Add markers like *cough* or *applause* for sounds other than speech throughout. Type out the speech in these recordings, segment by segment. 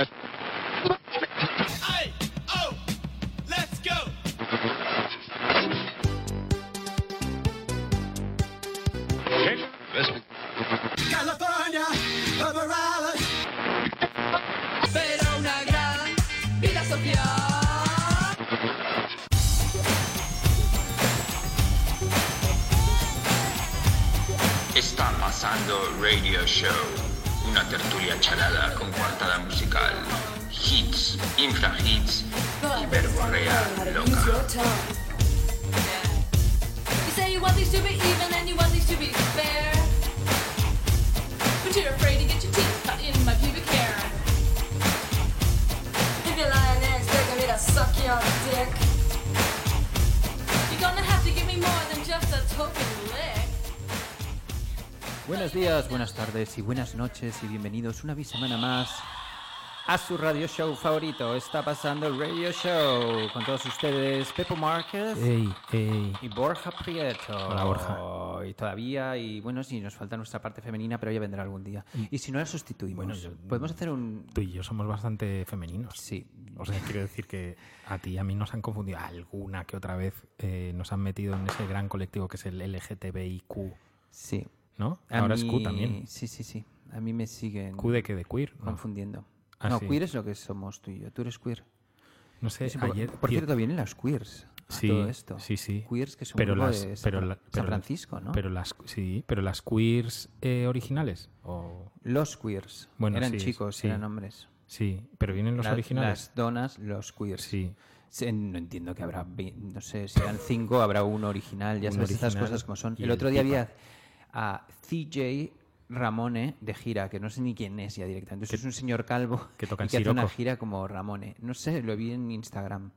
That's tardes y buenas noches y bienvenidos una vez semana más a su radio show favorito. Está pasando el radio show con todos ustedes, Pepo Márquez Ey, ey. y Borja Prieto. Hola, Borja. Y todavía, y bueno, sí, nos falta nuestra parte femenina, pero ya vendrá algún día. Y si no la sustituimos, Bueno, yo- podemos hacer un... Tú y yo somos bastante femeninos. Sí, O sea, quiero decir que a ti y a mí nos han confundido alguna que otra vez. eh, nos han metido en ese gran colectivo que es el LGTBIQ, sí. ¿No? A Ahora es Q también. Sí, sí, sí. A mí me siguen ¿Q de qué? ¿De queer? No, confundiendo. Ah, no, sí. queer es lo que somos tú y yo. Tú eres queer. no sé, ayer... por cierto, vienen las queers a Sí, todo esto. sí, sí. Queers que son pero las, de San, pero Francisco, ¿no? Pero las, sí, pero las queers eh, originales. O, los queers. Bueno, eran sí, chicos, sí. eran hombres. sí, pero vienen los La- originales. Las donas, los queers. Sí. Sí, No entiendo que habrá, no sé, si eran cinco, habrá uno original, ya sabes estas cosas como son. El el otro día había a CJ Ramone de gira, que no sé ni quién es ya directamente. Entonces es un señor calvo *laughs* que toca y que hace una gira como Ramone. No sé, lo vi en Instagram,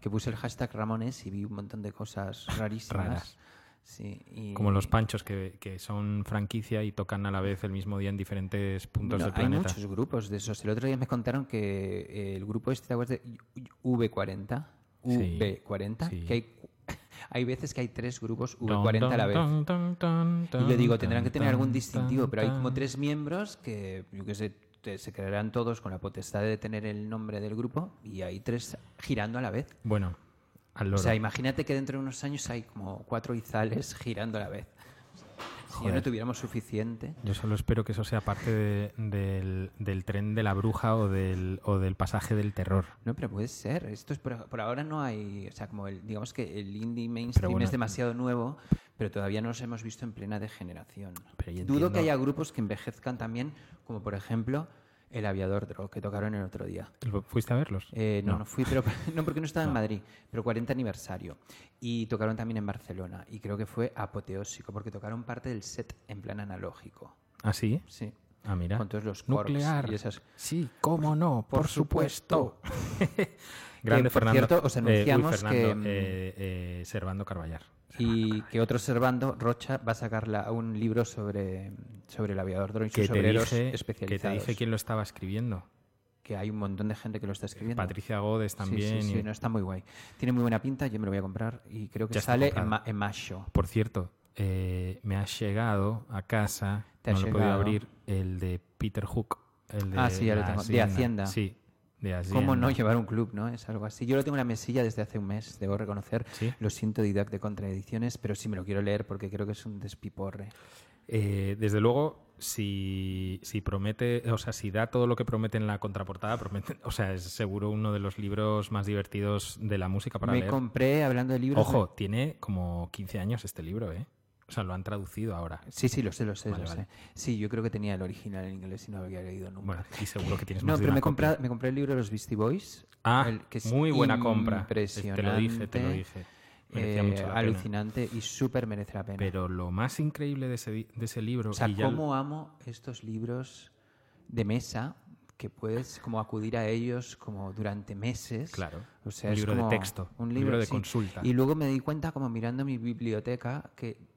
que puse el hashtag Ramones y vi un montón de cosas rarísimas. Raras. Sí, y- Como los panchos que, que son franquicia y tocan a la vez el mismo día en diferentes puntos No, del hay planeta. muchos grupos de esos. El otro día me contaron que el grupo este ¿te acuerdas de V40, Sí, V40, sí. que hay, hay veces que hay tres grupos Dun, V40 a la vez. Y yo digo, tendrán que tener algún distintivo, pero hay como tres miembros que, yo qué sé, se crearán todos con la potestad de tener el nombre del grupo y hay tres girando a la vez. Bueno, al O sea, imagínate que dentro de unos años hay como cuatro izales girando a la vez. Ya no Joder. tuviéramos suficiente. Yo solo espero que eso sea parte de- del, del tren de la bruja o del, o del pasaje del terror. No, pero puede ser. Esto es por, por ahora no hay, o sea, como el, digamos que el indie mainstream bueno. es demasiado nuevo, pero todavía no los hemos visto en plena degeneración. Pero Dudo entiendo- que haya grupos que envejezcan también, como por ejemplo el Aviador Dro, que tocaron el otro día. ¿Fuiste a verlos? Eh, no, no, fui, pero *laughs* no porque no estaba en Madrid, pero 40 aniversario. Y tocaron también en Barcelona. Y creo que fue apoteósico, porque tocaron parte del set en plan analógico. ¿Ah, sí? Sí. Ah, mira. Con todos los Nuclear. y esas- Sí, cómo no, por, Por supuesto. supuesto. *laughs* Grande Que, por Fernando. cierto, os eh, uy, anunciamos Fernando, que, mm, eh, eh, Servando Carballar. Y que otro Servando, Rocha, va a sacar la- un libro sobre, sobre el aviador dron y sus Que te, obreros dije, que te especializados. dije quién lo estaba escribiendo. Que hay un montón de gente que lo está escribiendo. Patricia Godes también. Sí, sí, y- no, está muy guay. Tiene muy buena pinta, yo me lo voy a comprar y creo que Ya sale en, ma- en. Por cierto, eh, me ha llegado a casa, Te no lo he podido abrir, el de Peter Hook. El de Ah, sí, ya lo tengo. De Hacienda. Sí, de. ¿Cómo no llevar un club, no? Es algo así. Yo lo tengo en la mesilla desde hace un mes, debo reconocer. Sí. Lo siento, Didac de Contraediciones, pero sí me lo quiero leer porque creo que es un despiporre. Eh, desde luego, si, si promete, o sea, si da todo lo que promete en la contraportada, promete, o sea, es seguro uno de los libros más divertidos de la música para me leer. compré, hablando de libros... Ojo, tiene como 15 años este libro, ¿eh? O sea, lo han traducido ahora. Sí, sí, lo sé, lo sé, Vale, lo vale. sé. Sí, yo creo que tenía el original en inglés y no lo había leído nunca. Bueno, y seguro que tienes no, más de pero una me, compré, me compré el libro de los Beastie Boys. Ah, el que es muy buena compra. Te Impresionante. lo dije, te lo dije. Merecía eh, mucho la pena. alucinante y súper merece la pena. Pero lo más increíble de ese, de ese libro... o sea, ya- cómo amo estos libros de mesa que puedes como acudir a ellos como durante meses. Claro, O sea, un es libro de texto, un un libro, libro de sí. consulta. Y luego me di cuenta como mirando mi biblioteca que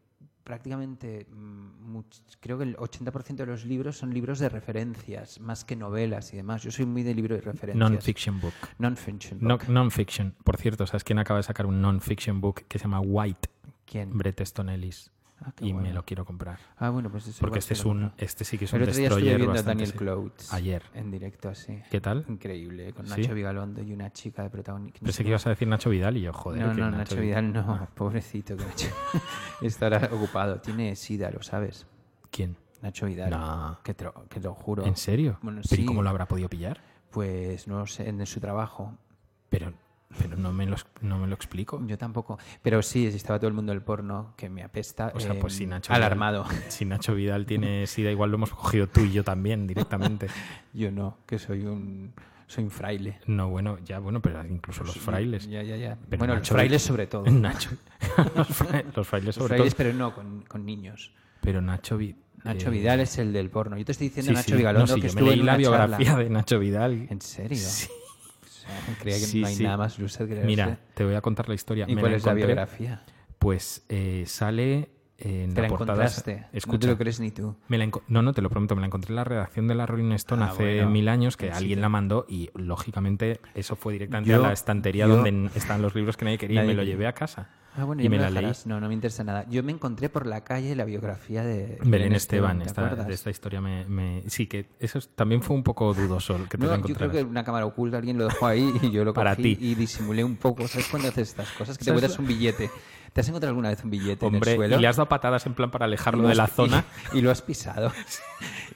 prácticamente mm, creo que el 80% de los libros son libros de referencias más que novelas y demás. Yo soy muy de libro de referencias. Non-fiction book. Non-fiction. No- book. Non-fiction. Por cierto, ¿sabes quién acaba de sacar un non-fiction book que se llama White? ¿Quién? Bret Easton Ellis. Ah, y me bueno. lo quiero comprar. Ah, bueno, pues eso Porque este es un, compro. este sí que es El un otro día estuve destroyer viendo a Daniel. Clouds. Ayer. En directo, así. ¿Qué tal? Increíble, con ¿Sí? Nacho Vigalondo y una chica de protagonista. Pensé que ibas a decir Nacho Vidal y yo, joder. No, no, Nacho Vidal no, *laughs* pobrecito que Nacho *laughs* estará ocupado. Tiene sida, lo sabes. ¿Quién? Nacho Vidal. No. Que te, lo- que te lo juro. ¿En serio? Bueno, ¿Pero y sí. cómo lo habrá podido pillar? Pues no lo sé, en su trabajo. Pero, pero no, me lo, no me lo explico. Yo tampoco. Pero sí, estaba todo el mundo del porno que me apesta. O sea, pues si Nacho Alarmado. Vidal, *laughs* si Nacho Vidal tiene sida, igual lo hemos cogido tú y yo también directamente. *laughs* Yo no, que soy un, soy un fraile. No, bueno, ya, bueno, pero incluso los frailes. Ya, ya, ya. Pero bueno, los Nacho- frailes sobre todo. *laughs* Nacho. los, fra- los frailes Los frailes, todo. pero no, con, con niños. Pero Nacho Vi- Nacho eh, Vidal es el del porno. Yo te estoy diciendo sí, Nacho sí. Vigalondo No, sí, que yo me leí en la biografía charla. de Nacho Vidal. ¿En serio? Sí. Creía que Sí, no hay sí. nada más loser que Mira, leerse. te voy a contar la historia. ¿Y Me cuál es la biografía? Pues eh, sale en Te la la portada. encontraste. No Escucha, te lo crees ni tú. me la no, no, te lo prometo, me la encontré en la redacción de la Rolling Stone Ah, hace bueno. mil años, que Sí, alguien la mandó y lógicamente eso fue directamente Yo- a la estantería yo- donde están los libros que nadie quería y Nadie me lo llevé a casa. Ah, bueno, y me me la leí. No, no me interesa nada. Yo me encontré por la calle la biografía de Belén Esteban, ¿te esta, de esta historia me, me- Sí, que eso es- también fue un poco dudoso el que te No, yo creo que una cámara oculta alguien lo dejó ahí y yo lo Para cogí ti. y disimulé un poco. ¿Sabes cuando haces estas cosas? Que te ¿Sabes encuentras un billete. ¿Te has encontrado alguna vez un billete en el suelo? y le has dado patadas en plan para alejarlo lo de la zona. Y, *laughs* y lo has pisado. *laughs*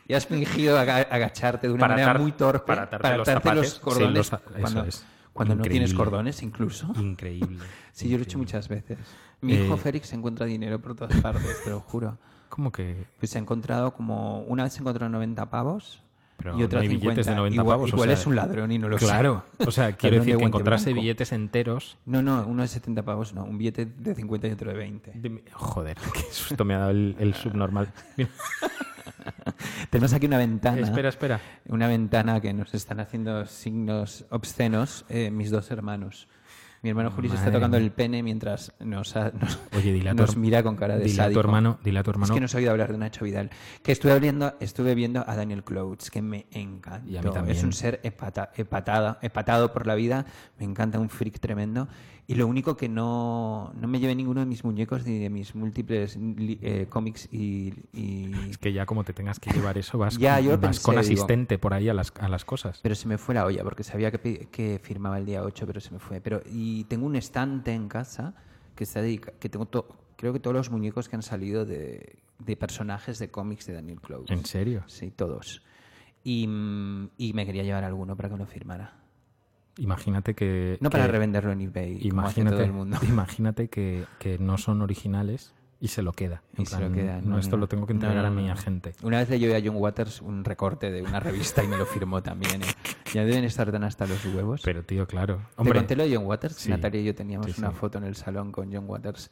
Y has fingido aga- agacharte de una Para manera muy torpe para atarte los atarte cordones los cuando, es. cuando no tienes cordones incluso. Increíble. Sí, yo lo he hecho muchas veces. Mi Eh, hijo Félix encuentra dinero por todas partes, te lo juro. ¿Cómo que...? Pues se ha encontrado como... Una vez se encontró 90 pavos Pero y otra no hay 50. billetes de 90 igual, pavos, o igual sea, es un ladrón y no lo Claro. sabe. O sea, *laughs* quiero decir que blanco. billetes enteros... No, no, uno de 70 pavos no. Un billete de 50 y otro de 20. de- Joder, *laughs* qué susto me ha dado el, el subnormal. *laughs* Tenemos aquí una ventana. espera, espera. Una ventana que nos están haciendo signos obscenos eh, mis dos hermanos. Mi hermano Julio se está tocando el pene mientras nos, ha- nos, Oye, mira con cara de sádico. hermano, dile a tu Es hermano que no he oído hablar de Nacho Vidal. Que estuve, abriendo, estuve viendo a Daniel Clouds, que me encanta. Es un ser epata- epatado por la vida. Me encanta, un freak tremendo. Y lo único que no, no me llevé ninguno de mis muñecos ni de mis múltiples eh, cómics y, y- Es que ya como te tengas que llevar eso, vas, *laughs* Ya, yo vas pensé, con digo- asistente por ahí a las, a las cosas. Pero se me fue la olla porque sabía que, que firmaba el día 8, pero se me fue. Pero y tengo un estante en casa que está dedica que tengo to- creo que todos los muñecos que han salido de, de personajes de cómics de Daniel Close. ¿En serio? Sí, todos. Y, mm, y me quería llevar alguno para que lo firmara. Imagínate que... No para que- revenderlo en eBay, como Imagínate, todo el mundo. *laughs* imagínate que, que no son originales y se lo queda. En Y se lo queda. No, esto lo tengo que entregar no, a mi agente. Una vez le llevé a John Waters un recorte de una revista y me lo firmó también. ¿eh? Ya deben estar tan hasta los huevos. Pero tío, claro. ¿Te Hombre, conté lo de John Waters? Sí. Natalia y yo teníamos Sí, una foto en el salón con John Waters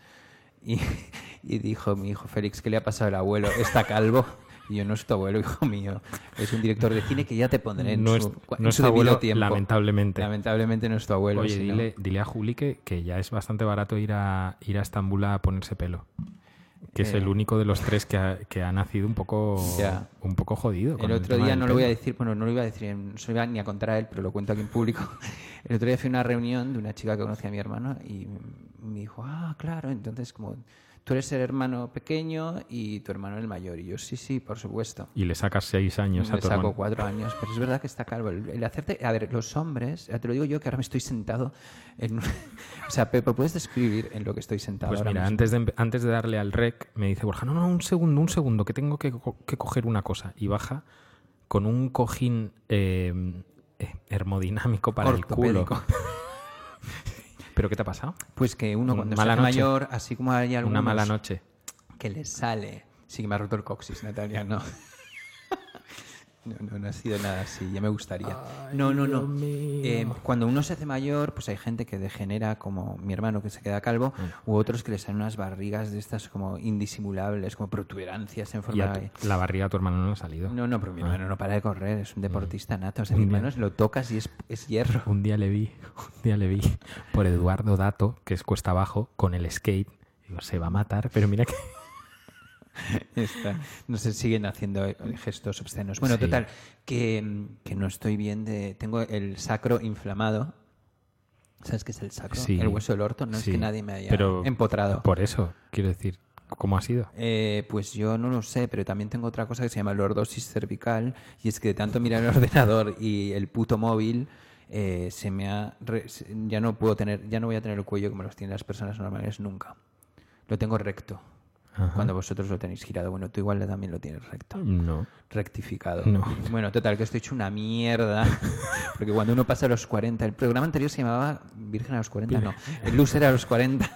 y, *laughs* y dijo mi hijo Félix, ¿qué le ha pasado al abuelo? ¿Está calvo? Y yo, no es tu abuelo, *laughs* hijo mío. Es un director de cine que ya te pondré en no es, su, en no es tu debido abuelo, tiempo. lamentablemente. Lamentablemente no es tu abuelo. Oye, sino- dile, dile a Juli que, que ya es bastante barato ir a, ir a Estambul a ponerse pelo. Que es Eh. el único de los tres que ha, que ha nacido un poco, un poco jodido. con El otro día no lo voy a decir, bueno, no lo iba a decir, no se iba ni a contar a él, pero lo cuento aquí en público. *laughs* El otro día fui a una reunión de una chica que conocía a mi hermano y me dijo, ah, claro, entonces como tú eres el hermano pequeño y tu hermano el mayor. Y yo, sí, sí, por supuesto. Y le sacas seis años a Le tu saco hermano. cuatro años, pero es verdad que está calvo. El, el hacerte, a ver, los hombres, ya te lo digo yo que ahora me estoy sentado en, *laughs* o sea, Pepe, puedes describir en lo que estoy sentado Pues ahora mira, mismo? antes de, antes de darle al rec, me dice Borja, no, no, un segundo, un segundo, que tengo que, co- que coger una cosa. Y baja con un cojín eh, eh, hermodinámico para el culo. *laughs* ¿Pero qué te ha pasado? Pues que uno cuando Mala se hace noche. mayor, así como hay algunos Una mala noche. que le sale. Sí que me ha roto el coxis, Natalia, no. No, no, no ha sido nada así, ya me gustaría. no, no, no. Eh, cuando uno se hace mayor, pues hay gente que degenera, como mi hermano que se queda calvo, u otros que le salen unas barrigas de estas como indisimulables, como protuberancias en forma de... la barriga a tu hermano no ha salido. No, no, pero mi Ah. hermano no para de correr, es un deportista nato. O sea, mi hermano lo tocas y es, es hierro. Un día le vi, un día le vi por Eduardo Dato, que es cuesta abajo, con el skate. Digo, se va a matar, pero mira que... *laughs* Está. No se siguen haciendo eh, gestos obscenos. Bueno, Sí. total, que, que no estoy bien de... Tengo el sacro inflamado. ¿Sabes qué es el sacro? Sí. El hueso del orto. No es que nadie me haya pero empotrado. Por eso, quiero decir, ¿Cómo ha sido? Eh, pues yo no lo sé, pero también tengo otra cosa que se llama lordosis cervical y es que de tanto mirar el *laughs* ordenador y el puto móvil eh, se me ha re- ya no puedo tener ya no voy a tener el cuello como los tienen las personas normales nunca. Lo tengo recto. Cuando vosotros lo tenéis girado, bueno, tú igual también lo tienes recto, No. rectificado. No. Bueno, total, que estoy hecho una mierda. *laughs* Porque cuando uno pasa a los 40, el programa anterior se llamaba Virgen a los 40, no, el loser a los 40.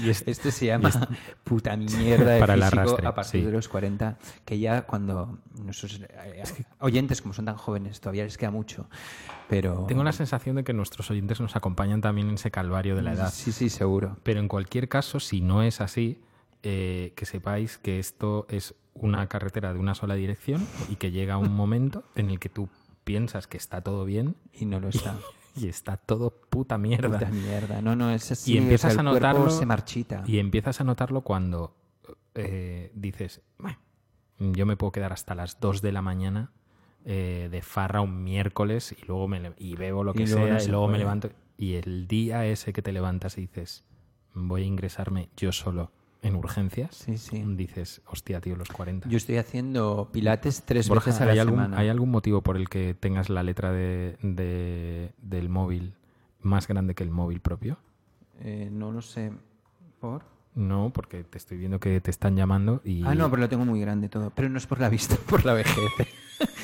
Y es- Este se llama puta *laughs* mierda de Para el físico arrastre, a partir sí. de los 40, que ya cuando nuestros eh, oyentes, como son tan jóvenes, todavía les queda mucho, pero... Tengo la sensación de que nuestros oyentes nos acompañan también en ese calvario de la edad. Sí, sí, seguro. Pero en cualquier caso, si no es así, eh, que sepáis que esto es una carretera de una sola dirección y que llega un momento en el que tú piensas que está todo bien Y no lo está. *laughs* y está todo puta mierda. Puta mierda. No, no, es así. y empiezas o sea, a notarlo se marchita. y empiezas a notarlo cuando eh, dices "Bueno, yo me puedo quedar hasta las 2 de la mañana eh, de farra un miércoles y luego me y bebo lo Y que luego sea y luego me levanto y el día ese que te levantas y dices voy a ingresarme yo solo en urgencias Sí, sí. dices hostia tío los 40 Yo estoy haciendo pilates tres Borja, veces a la ¿hay, algún. ¿hay algún motivo por el que tengas la letra de, de- del móvil más grande que el móvil propio? Eh, no lo sé. ¿Por? No, porque te estoy viendo que te están llamando y... Ah, no, pero lo tengo muy grande todo. Pero no es por la vista, *laughs* por la vejez.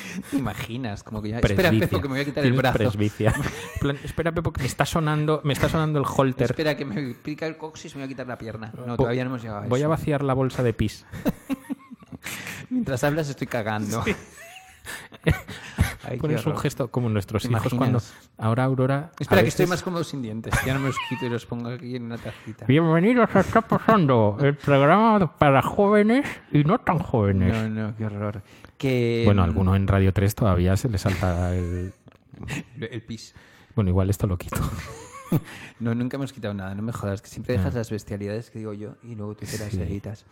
*laughs* ¿Te imaginas? Como que ya... Espera. Pepo, que me voy a quitar el brazo. presbicia. *laughs* Plan, espera, Pepo, que me está sonando, me está sonando el holter. Espera, que me pica el coxis y me voy a quitar la pierna. No, todavía no hemos llegado a Voy a eso. vaciar la bolsa de pis. *laughs* Mientras hablas estoy cagando. Ay, qué Pones un gesto como nuestros ¿Te hijos cuando... Ahora Aurora... Espera, que estoy veces- más cómodo sin dientes. Ya no me los quito y los pongo aquí en una tacita. Bienvenidos a Está Pasando, el programa para jóvenes y no tan jóvenes. No, no, qué horror. Que, Bueno, a alguno en Radio 3 todavía se le salta el... *laughs* El pis. Bueno, igual esto lo quito. *laughs* No, nunca hemos quitado nada, no me jodas, que siempre dejas las bestialidades que digo yo y luego tú te las Ah. Sí. editas.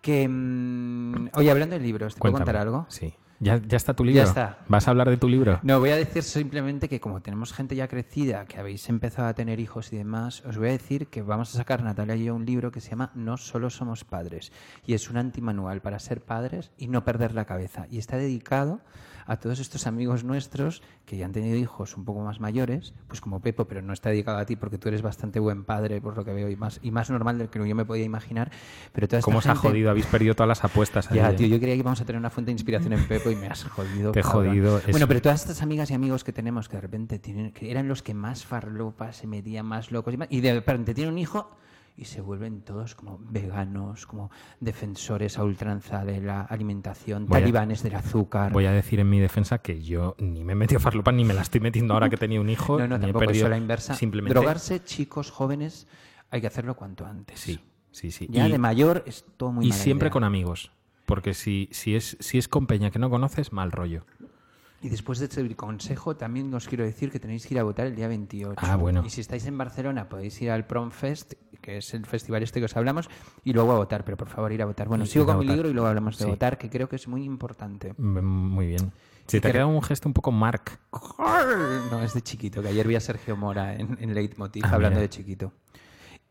Que, mm, oye, hablando de libros, ¿te puedo Cuéntame. contar algo? Sí. ¿Ya, ¿Ya está tu libro? está. ¿Vas a hablar de tu libro? No, voy a decir simplemente que como tenemos gente ya crecida, que habéis empezado a tener hijos y demás, os voy a decir que vamos a sacar Natalia y yo un libro que se llama No solo somos padres. Y es un antimanual para ser padres y no perder la cabeza. Y está dedicado a todos estos amigos nuestros que ya han tenido hijos un poco más mayores, pues como Pepo, pero no está dedicado a ti porque tú eres bastante buen padre, por lo que veo, y más, y más normal del que yo me podía imaginar. Pero toda esta ¿Cómo os ha gente- jodido? Habéis perdido todas las apuestas. ya, ¿eh? tío, yo creía que íbamos a tener una fuente de inspiración en Pepo y me has jodido. Te he jodido, es- Bueno, pero todas estas amigas y amigos que tenemos que de repente tienen, que eran los que más farlopas se metían más locos y, más- y de repente tienen un hijo y se vuelven todos como veganos, como defensores a ultranza de la alimentación, Voy a- talibanes del azúcar. Voy a decir en mi defensa que yo ni me he metido farlopa ni me la estoy metiendo ahora que he tenido un *laughs* hijo. no, no, ni he tampoco, perdido. eso a la inversa. Simplemente. Drogarse, chicos jóvenes, hay que hacerlo cuanto antes. Sí, sí, sí. Ya y de mayor es todo muy y mala siempre idea. con amigos. Porque si, si, es, si es con peña que no conoces, mal rollo. Y después de este consejo, también os quiero decir que tenéis que ir a votar el día 28. Ah, bueno. Y si estáis en Barcelona, podéis ir al Prom Fest, que es el festival este que os hablamos, y luego a votar. Pero por favor, ir a votar. Bueno, Y- sigo con mi libro y luego hablamos de Sí. votar, que creo que es muy importante. Mm, Muy bien. Si Y te ha que- quedado un gesto un poco Mark. No, es de chiquito, que ayer vi a Sergio Mora en, en Leitmotiv Ah, hablando mira. de chiquito.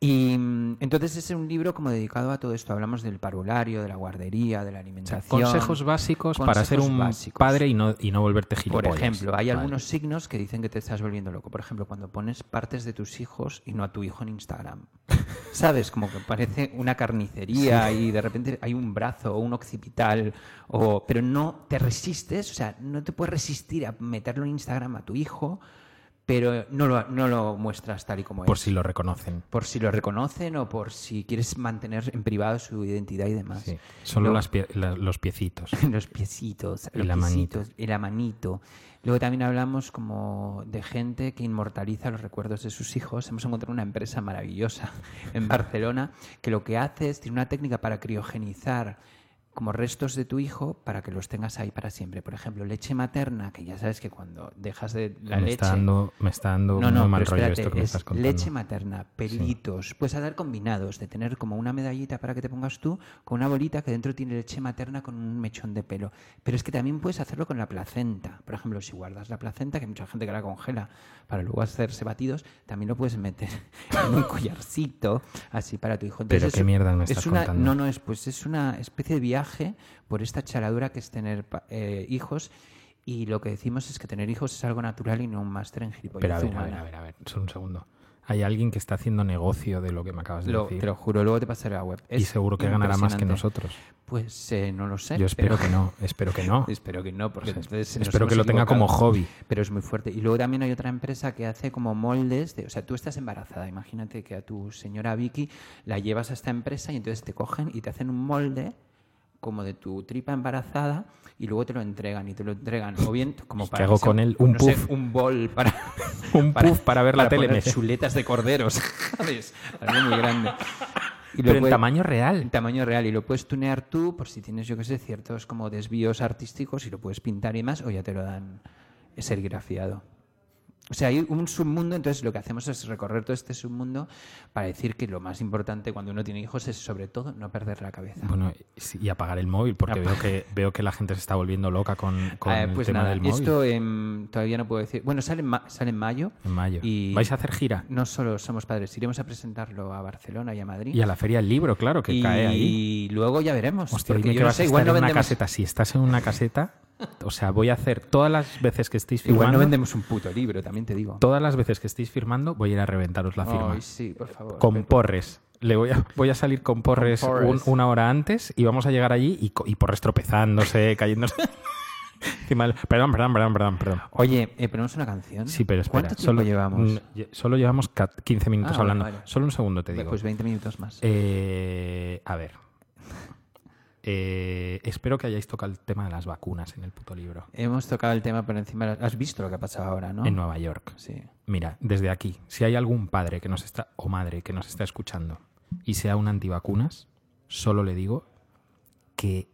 Y mm, entonces es un libro como dedicado a todo esto. Hablamos del parvulario, de la guardería, de la O sea, alimentación. consejos básicos para ser un básicos. padre y no, y no volverte Por gilipollas. ejemplo, hay Vale. algunos signos que dicen que te estás volviendo loco. Por ejemplo, cuando pones partes de tus hijos y no a tu hijo en Instagram. *laughs* ¿Sabes? Como que parece una carnicería y de repente hay un brazo o un occipital, o... pero no te resistes, o sea, no te puedes resistir a meterlo en Instagram a tu hijo, pero no lo, no lo muestras tal y como Por es. si lo reconocen. Por si lo reconocen o por si quieres mantener en privado su identidad y demás. Sí. Solo Luego- las pie- la- los piecitos. *laughs* los piecitos, Y los la manito. piecitos, y la manito. Luego también hablamos como de gente que inmortaliza los recuerdos de sus hijos. Hemos encontrado una empresa maravillosa en *laughs* Barcelona que lo que hace es, tiene una técnica para criogenizar como restos de tu hijo para que los tengas ahí para siempre. Por ejemplo, leche materna, que ya sabes que cuando dejas de la me, leche... está dando, me está dando No, no, mal pero rollo espérate, esto que me es estás contando. leche materna, pelitos, puedes hacer combinados, de tener como una medallita para que te pongas tú, con una bolita que dentro tiene leche materna con un mechón de pelo. Pero es que también puedes hacerlo con la placenta. Por ejemplo, si guardas la placenta, que hay mucha gente que la congela para luego hacerse batidos, también lo puedes meter *laughs* en un collarcito, así para tu hijo. Pero es qué mierda me es estás una- contando. No, no, es, pues es una especie de viaje por esta charadura que es tener eh, hijos. Y lo que decimos es que tener hijos es algo natural y no un máster en gilipollas Pero a ver, a ver, a ver, a ver, solo un segundo. Hay alguien que está haciendo negocio de lo que me acabas de Lo- decir. te lo juro, luego te pasaré la web. y seguro que ganará más que nosotros. Pues eh, no lo sé. Yo espero pero- que no, espero que no. *laughs* Espero que no, porque entonces espero que lo tenga como hobby. Pero es muy fuerte. Y luego también hay otra empresa que hace como moldes. De, o sea, tú estás embarazada. Imagínate que a tu señora Vicky la llevas a esta empresa y entonces te cogen y te hacen un molde como de tu tripa embarazada y luego te lo entregan y te lo entregan o bien como ¿Y qué para hago sea, con él? Un no sé, puff. un bol para *laughs* Un puff para ver la tele, chuletas de corderos *laughs* ¿sabes? algo muy grande *laughs* Y Pero en tamaño real. en tamaño real y lo puedes tunear tú por si tienes, yo que sé, ciertos como desvíos artísticos y lo puedes pintar y más o ya te lo dan serigrafiado. O sea, hay un submundo, entonces lo que hacemos es recorrer todo este submundo para decir que lo más importante cuando uno tiene hijos es sobre todo no perder la cabeza. Bueno, y apagar el móvil, porque veo que, veo que la gente se está volviendo loca con, con Eh, el pues tema nada, del móvil. esto em, todavía no puedo decir. Bueno, sale en, ma- sale en mayo. En mayo. Y ¿Vais a hacer gira? No solo somos padres, iremos a presentarlo a Barcelona y a Madrid. Y a la feria del libro, claro, que y cae ahí. luego ya veremos. Hostia, dime que no vas sé, a igual estar no en una caseta. Si estás en una caseta, o sea, voy a hacer todas las veces que estéis firmando. igual no vendemos un puto libro, también te digo. Todas las veces que estéis firmando, voy a ir a reventaros la firma. Ay, sí, por favor. con porres. Le voy a, voy a salir con porres, Con porres. un- una hora antes y vamos a llegar allí y, porres tropezándose, *laughs* cayéndose. Perdón, perdón, perdón, perdón, perdón. Oye, eh, ponemos una canción. Sí, pero espera. ¿Cuánto tiempo solo, llevamos? lle- Solo llevamos ca- 15 minutos Ah, hablando. vale. Solo un segundo te digo. Pues 20 minutos más. Eh, a ver. Eh, espero que hayáis tocado el tema de las vacunas en el puto libro. Hemos tocado el tema por encima. Has visto lo que ha pasado ahora, ¿no? En Nueva York. Sí. Mira, desde aquí, si hay algún padre que nos está, o madre que nos está escuchando y sea un antivacunas, solo le digo que,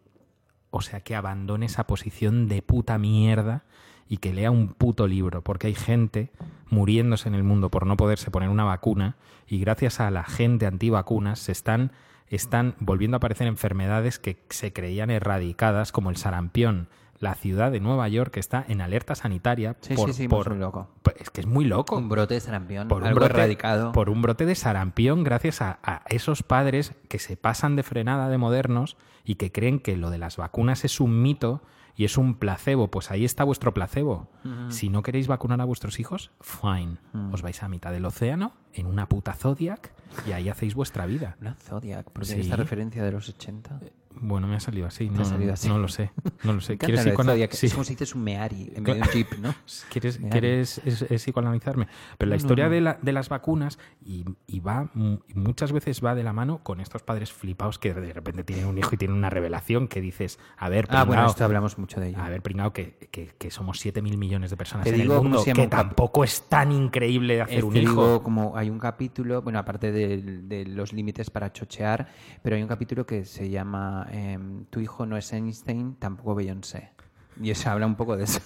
o sea, que abandone esa posición de puta mierda y que lea un puto libro, porque hay gente muriéndose en el mundo por no poderse poner una vacuna y gracias a la gente antivacunas se están, están volviendo a aparecer enfermedades que se creían erradicadas, como el sarampión. La ciudad de Nueva York está en alerta sanitaria Sí, por, sí, sí, por- muy loco. pues es que es muy loco. Un brote de sarampión. por un, brote, erradicado. por un brote de sarampión gracias a, a esos padres que se pasan de frenada de modernos y que creen que lo de las vacunas es un mito y es un placebo. Pues ahí está vuestro placebo. Si no queréis vacunar a vuestros hijos, fine. Os vais a mitad del océano en una puta Zodiac y ahí hacéis vuestra vida. Una Zodiac, porque Sí. esta referencia de los 80. Bueno, me ha salido así. ha No, salido así. *laughs* no lo sé. No lo sé. ¿Quieres, lo de psicoana- Zodiac, sí. Es como si dices un Meari en vez de un Jeep, ¿no? *laughs* ¿Quieres, Meari. quieres es- es psicoanalizarme? Pero la historia De, la- de las vacunas y, y va muchas veces va de la mano con estos padres flipados que de repente tienen un hijo y tienen una revelación que dices, a ver, Ah, bueno, esto hablamos mucho de ello. a ver, pringao, que, que, que somos 7 mil millones de personas Te en digo el mundo, que tampoco es tan increíble hacer Eh, un te hijo. digo, como hay un capítulo, bueno, aparte de, de los límites para chochear, pero hay un capítulo que se llama em, Tu hijo no es Einstein, tampoco Beyoncé. Y eso habla un poco de eso.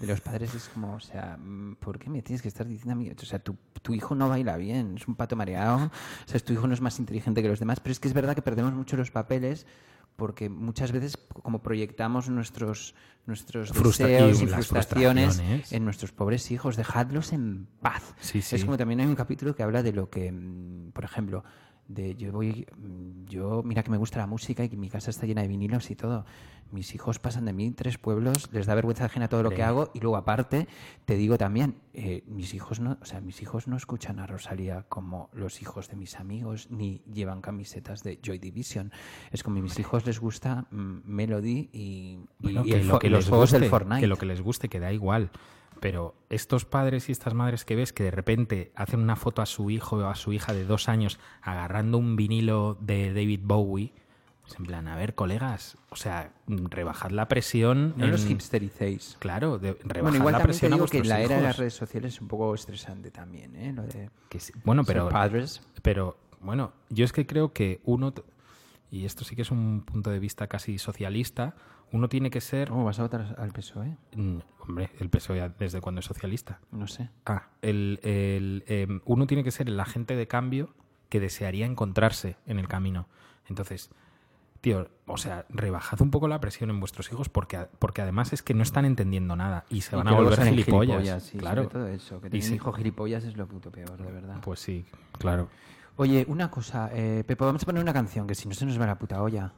De los padres es como, o sea, mm, ¿por qué me tienes que estar diciendo a mí? O sea, tu, tu hijo no baila bien, es un pato mareado. O sea, tu hijo no es más inteligente que los demás. Pero es que es verdad que perdemos mucho los papeles porque muchas veces como proyectamos nuestros nuestros Frustra- deseos y y, frustraciones frustraciones. en nuestros pobres hijos, dejadlos en paz. Sí, sí. Es como también hay un capítulo que habla de lo que, mm, por ejemplo, de yo voy, yo mira que me gusta la música y que mi casa está llena de vinilos y todo. Mis hijos pasan de mí tres pueblos, les da vergüenza ajena todo lo que hago y luego aparte te digo también, eh, mis hijos no, o sea, mis hijos no escuchan a Rosalía como los hijos de mis amigos ni llevan camisetas de Joy Division. Es como a mis hijos les gusta mm, Melody y, y- Bueno, y que el lo fo- que y los juegos guste, del Fortnite. Que lo que les guste, que da igual. Pero estos padres y estas madres que ves que de repente hacen una foto a su hijo o a su hija de dos años agarrando un vinilo de David Bowie, es en plan, a ver, colegas, o sea, rebajad la presión. no los en- hipstericéis. Claro, de, rebajad Bueno, igual la también te presión a digo que la era de las redes sociales es un poco estresante también, ¿eh? Lo de Que sí. Bueno, ser pero padres. Pero bueno, yo es que creo que uno, y esto sí que es un punto de vista casi socialista, uno tiene que ser... ¿Cómo vas a votar al PSOE? Mm, Hombre, el PSOE desde cuando es socialista. No sé. Ah, el, el, em, uno tiene que ser el agente de cambio que desearía encontrarse en el camino. Entonces, tío, o sea, rebajad un poco la presión en vuestros hijos porque, porque además es que no están entendiendo nada y se Y van a volver salen gilipollas. sí, claro. sobre todo eso. Que Y sí. hijo gilipollas es lo puto peor, de verdad. Pues sí, claro. Oye, una cosa, eh, Pepo, vamos a poner una canción que si no se nos va la puta olla.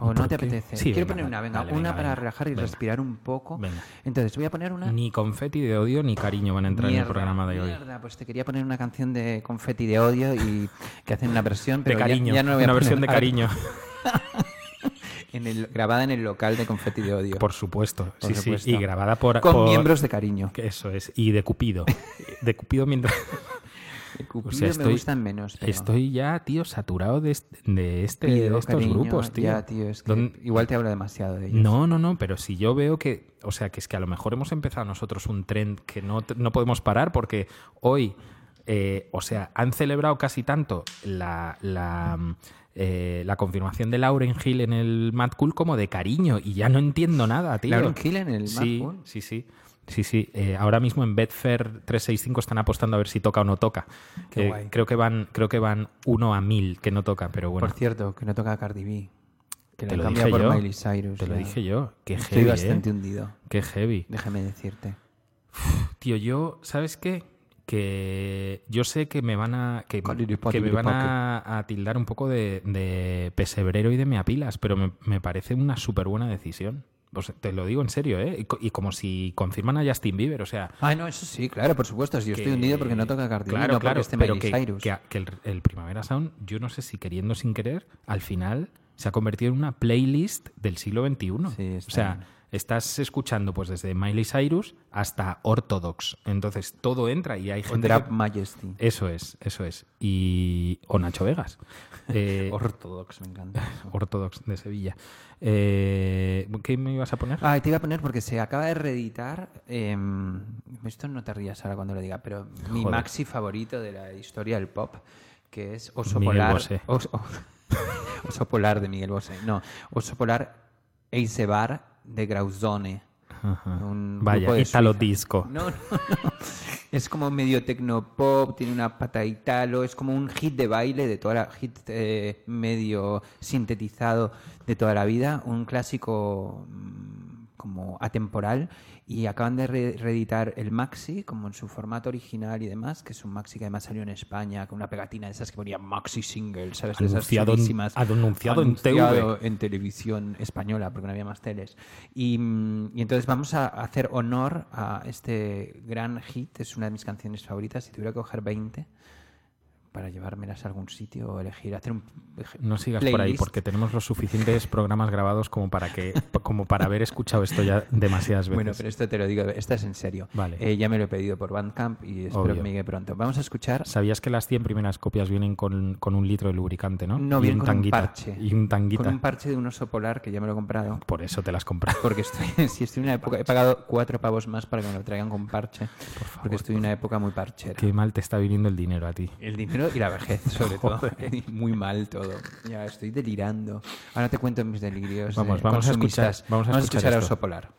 ¿O no ¿Por te apetece? Sí, Quiero venga, poner una, venga, dale, una venga, para relajar y respirar un poco. Venga. Entonces, voy a poner una. Ni confeti de odio ni cariño van a entrar en el programa de hoy. Mierda, pues te quería poner una canción de confeti de odio y que hacen una versión, De pero ya- cariño, ya, no la voy a una poner. versión de cariño. *laughs* en el- grabada en el local de confeti de odio. Por supuesto, Por sí, supuesto. sí. Y grabada por. con por- miembros de cariño. que Eso es. Y de Cupido. De Cupido mientras. *laughs* Cupido O sea, me estoy- gustan menos. pero- Estoy ya, tío, saturado de, este- de, este, de estos cariño, grupos, tío. Ya, tío, es que Don- igual te hablo demasiado de ellos. No, no, no, pero si yo veo que, o sea, que es que a lo mejor hemos empezado nosotros un trend que no, no podemos parar porque hoy, eh, o sea, han celebrado casi tanto la, la, mm, eh, la confirmación de Lauren Hill en el Mad Cool como de cariño y ya no entiendo nada, tío. Lauren Hill en el Mad sí, Cool. Sí, sí. Sí, sí. Eh, ahora mismo en Betfair 365 están apostando a ver si toca o no toca. Qué Eh, guay. Creo que van, creo que van uno a mil que no toca, pero bueno. Por cierto, que no toca Cardi B. Que Te lo cambia dije por yo. Miley Cyrus. Te lo dije yo. Qué Estoy heavy, bastante ¿eh? hundido. Qué heavy. Déjame decirte. Tío, yo, ¿sabes qué? Que yo sé que me van a que, me van a tildar un poco de, de pesebrero y de meapilas, pero me, me parece una súper buena decisión. O te lo digo en serio, ¿eh? Y, co- y como si confirman a Justin Bieber, o sea... Ah, no, eso sí, claro, por supuesto. Si yo que- estoy hundido porque no toca Cardi claro, no claro, esté pero Miley que, Cyrus. que- que el, el Primavera Sound, yo no sé si queriendo o sin querer, al final se ha convertido en una playlist del siglo XXI. Sí, o sea, bien. estás escuchando pues desde Miley Cyrus hasta Orthodox. Entonces todo entra y hay O gente... Drap que- Majesty. Eso es, eso es. Y... O Nacho Vegas. Eh, Ortodox, me encanta. eso. Orthodox de Sevilla. Eh, ¿Qué me ibas a poner? Ah, te iba a poner porque se acaba de reeditar. em, esto no te rías ahora cuando lo diga, pero mi maxi favorito de la historia del pop, que es Oso Miguel Polar. Bosé. Oso, *laughs* Oso Polar de Miguel Bosé. No, Oso Polar Eisebar de Grauzone. Ajá. un Vaya, Italo Suiza. Disco. No, no, no. *laughs* Es como medio tecnopop, tiene una pata italo, es como un hit de baile de toda la hit eh, medio sintetizado de toda la vida, un clásico mm, como atemporal y acaban de re- reeditar el maxi como en su formato original y demás, que es un maxi que además salió en España con una pegatina de esas que ponía maxi single, ¿sabes? De esas Anunciado en- chulísimas. anunciado en Anunciado en televisión española, porque no había más teles. Y, mm, y entonces vamos a hacer honor a este gran hit, es una de mis canciones favoritas. Si tuviera que coger 20 para llevármelas a algún sitio o elegir, hacer un. No sigas por ahí porque tenemos los suficientes programas grabados como para que *laughs* como para haber escuchado esto ya demasiadas veces. Bueno, pero esto te lo digo, esta es en serio. Vale. Eh, ya me lo he pedido por Bandcamp y espero Obvio. que me llegue pronto. Vamos a escuchar. ¿Sabías que las 100 primeras copias vienen con, con un litro de lubricante, no? No, un con tanguita. un parche. Y un tanguita. Con un parche de un oso polar que ya me lo he comprado. Por eso te las compras. *laughs* Porque estoy, *laughs* si estoy en una época, he pagado cuatro pavos más para que me lo traigan con parche. porque estoy en una época muy parchera. Qué mal te está viniendo el dinero a ti. El dinero y la vejez, sobre todo. *laughs* Muy mal todo. Ya estoy delirando. Ahora te cuento mis delirios. Vamos, eh, vamos a escuchar- vamos a escuchar a esto. Oso Polar.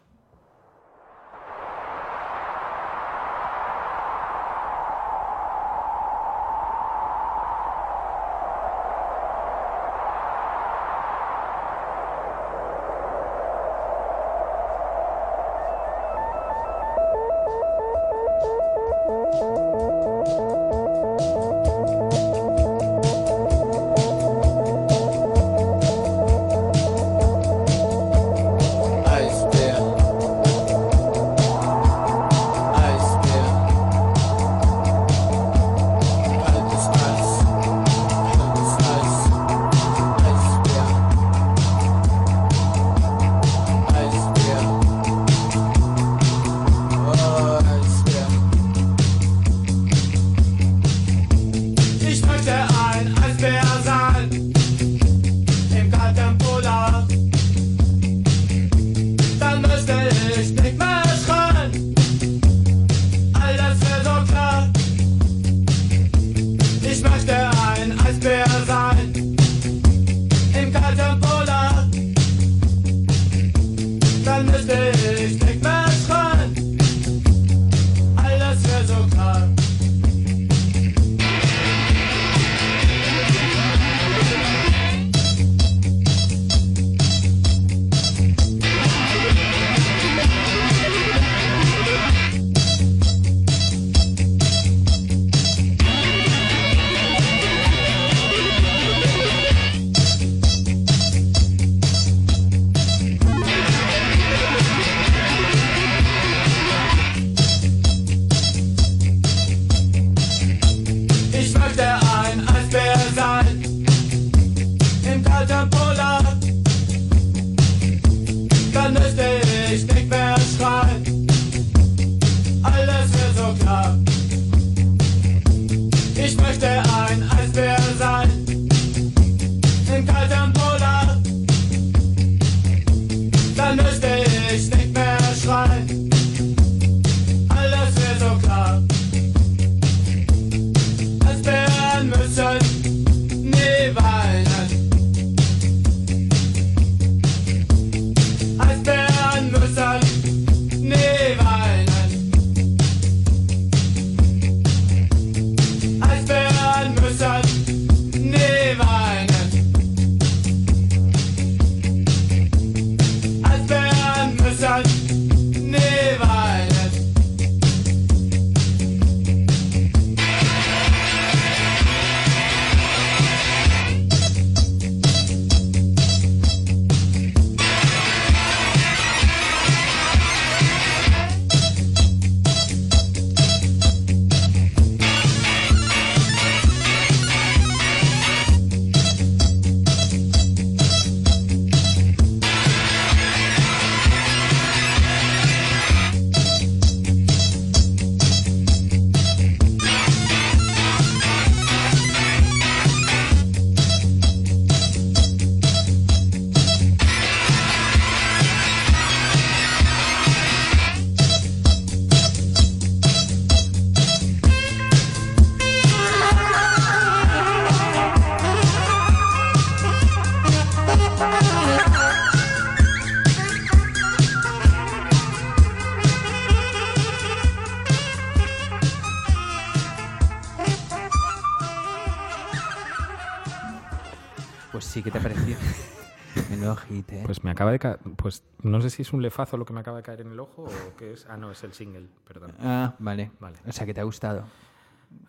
Acaba de caer. Pues no sé si es un lefazo lo que me acaba de caer en el ojo o qué es. Ah, no, es el single, perdón. Ah, vale. Vale. O sea, que te ha gustado.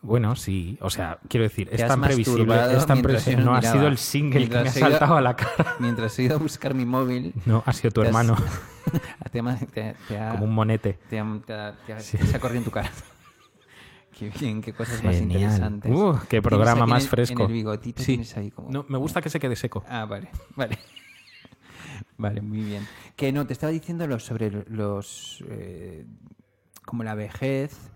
Bueno, sí. O sea, quiero decir, es tan previsible. Es tan mientras previsible. No no ha miraba. sido el single que me ha Mientras ido- saltado a la cara. *laughs* Mientras he ido a buscar mi móvil, No, ha sido tu Te has- hermano. *laughs* te, te- te ha, Como un monete. te Sí. se ha corrido en tu cara. *laughs* Qué bien, qué cosas más Genial. interesantes. Uh, qué programa más en el- fresco. En el bigotito Sí. ahí como... No, me gusta que se quede seco. Ah, vale, vale. Vale, muy bien. Que no, te estaba diciendo lo- sobre los... eh, como la vejez,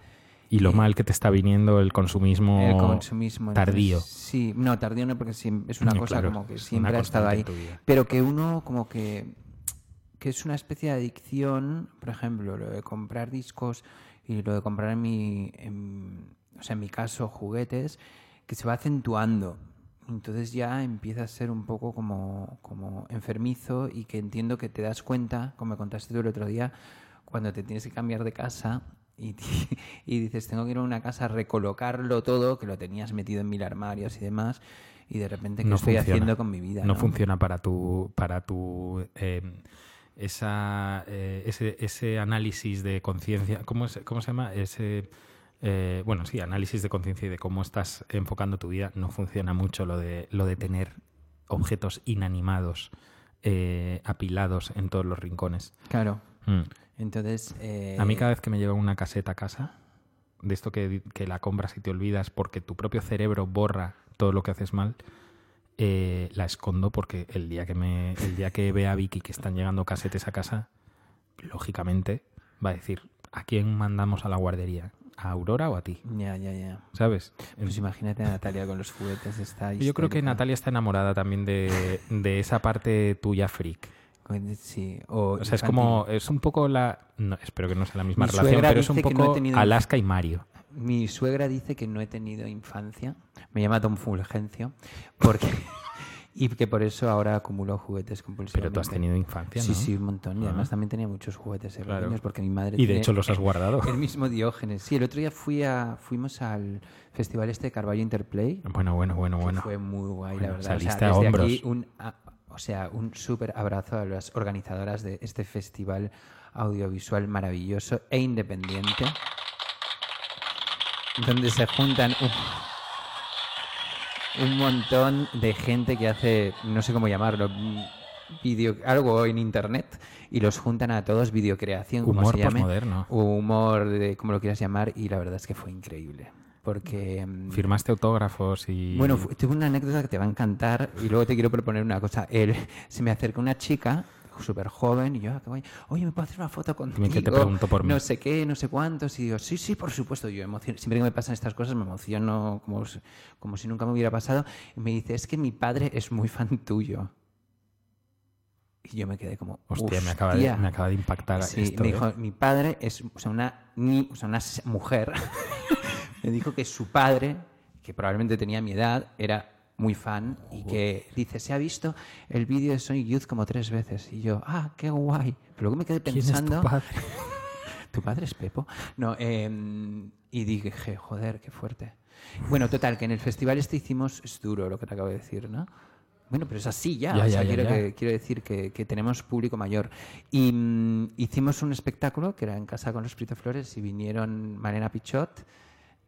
Y lo mal que te está viniendo el consumismo. el consumismo. entonces, tardío. sí, no, tardío no, porque es una cosa claro, como que siempre ha estado ahí. Pero que uno como que, que es una especie de adicción, por ejemplo, lo de comprar discos y lo de comprar en mi, en- o sea, en mi caso, juguetes, que se va acentuando. Entonces ya empieza a ser un poco como, como enfermizo y que entiendo que te das cuenta, como me contaste tú el otro día, cuando te tienes que cambiar de casa y, *laughs* y dices, tengo que ir a una casa a recolocarlo todo, que lo tenías metido en mil armarios y demás, y de repente, ¿qué No estoy funciona. haciendo con mi vida? no, no? funciona para tu para tu eh, esa eh, ese, ese análisis de conciencia cómo es- cómo se llama ese eh, bueno sí análisis de conciencia y de cómo estás enfocando tu vida no funciona mucho lo de lo de tener objetos inanimados eh, apilados en todos los rincones Claro. Mm. Entonces. eh, A mí cada vez que me llega una caseta a casa, de esto que, que la compras y te olvidas porque tu propio cerebro borra todo lo que haces mal, eh, la escondo porque el día que me, el día que vea a Vicky que están llegando casetes a casa, lógicamente va a decir ¿a quién mandamos a la guardería? ¿A Aurora o a ti? Ya, ya, ya. ¿Sabes? Pues imagínate a Natalia con los juguetes. Está Yo creo que. Natalia está enamorada también de, de esa parte tuya freak. Sí. O, O sea, es como, es un poco la, no, espero que no sea la misma Mi relación, pero es un no poco Alaska y Mario. Mi suegra dice que no he tenido infancia. Me llama Don Fulgencio. Porque... y que por eso ahora acumulo juguetes compulsivamente. Pero tú has tenido infancia, Sí, ¿no? sí, un montón. Y Ah. además también tenía muchos juguetes Claro. pequeños porque mi madre Y de hecho los has guardado. *laughs* El mismo Diógenes. Sí, el otro día fui a, fuimos al festival este de Carballo Interplay. Bueno, bueno, bueno, bueno. Fue muy guay, Bueno, la verdad. O sea, saliste a desde hombros. aquí un, a- o sea, un súper abrazo a las organizadoras de este festival audiovisual maravilloso e independiente, donde se juntan un, un montón de gente que hace, no sé cómo llamarlo, video, algo en internet y los juntan a todos, videocreación, como se llame, humor, de, como lo quieras llamar, y la verdad es que fue increíble. Porque mm, Firmaste autógrafos y... bueno, tuve una anécdota que te va a encantar y luego te quiero proponer una cosa. Él, se me acerca una chica súper joven y yo, ah, qué guay. oye, ¿me puedo hacer una foto contigo? que te por mí. No sé qué, no sé cuántos. Y digo, sí, sí, por supuesto. Yo emociono. Siempre que me pasan estas cosas me emociono como, si- como si nunca me hubiera pasado. Y me dice, es que mi padre es muy fan tuyo. Y yo me quedé como, Hostia, me acaba, de, "Hostia". me acaba de impactar Sí, esto. me ¿eh? dijo, mi padre es o sea, una, ni, o sea, una mujer. *laughs* me dijo que su padre, que probablemente tenía mi edad, era muy fan y que dice, se ha visto el vídeo de Sonic Youth como tres veces. Y yo, ah, qué guay. Pero luego me quedé ¿Quién es tu pensando... padre? *laughs* ¿Tu padre es Pepo? No, em, y dije, joder, qué fuerte. Bueno, total, que en el festival este hicimos, es duro lo que te acabo de decir, ¿no? Bueno, pero es así ya. Ya, o ya, sea, ya, quiero, ya. Que, quiero decir que, que tenemos público mayor. Y mm, hicimos un espectáculo que era en casa con los Prito Flores y vinieron Marena Pichot,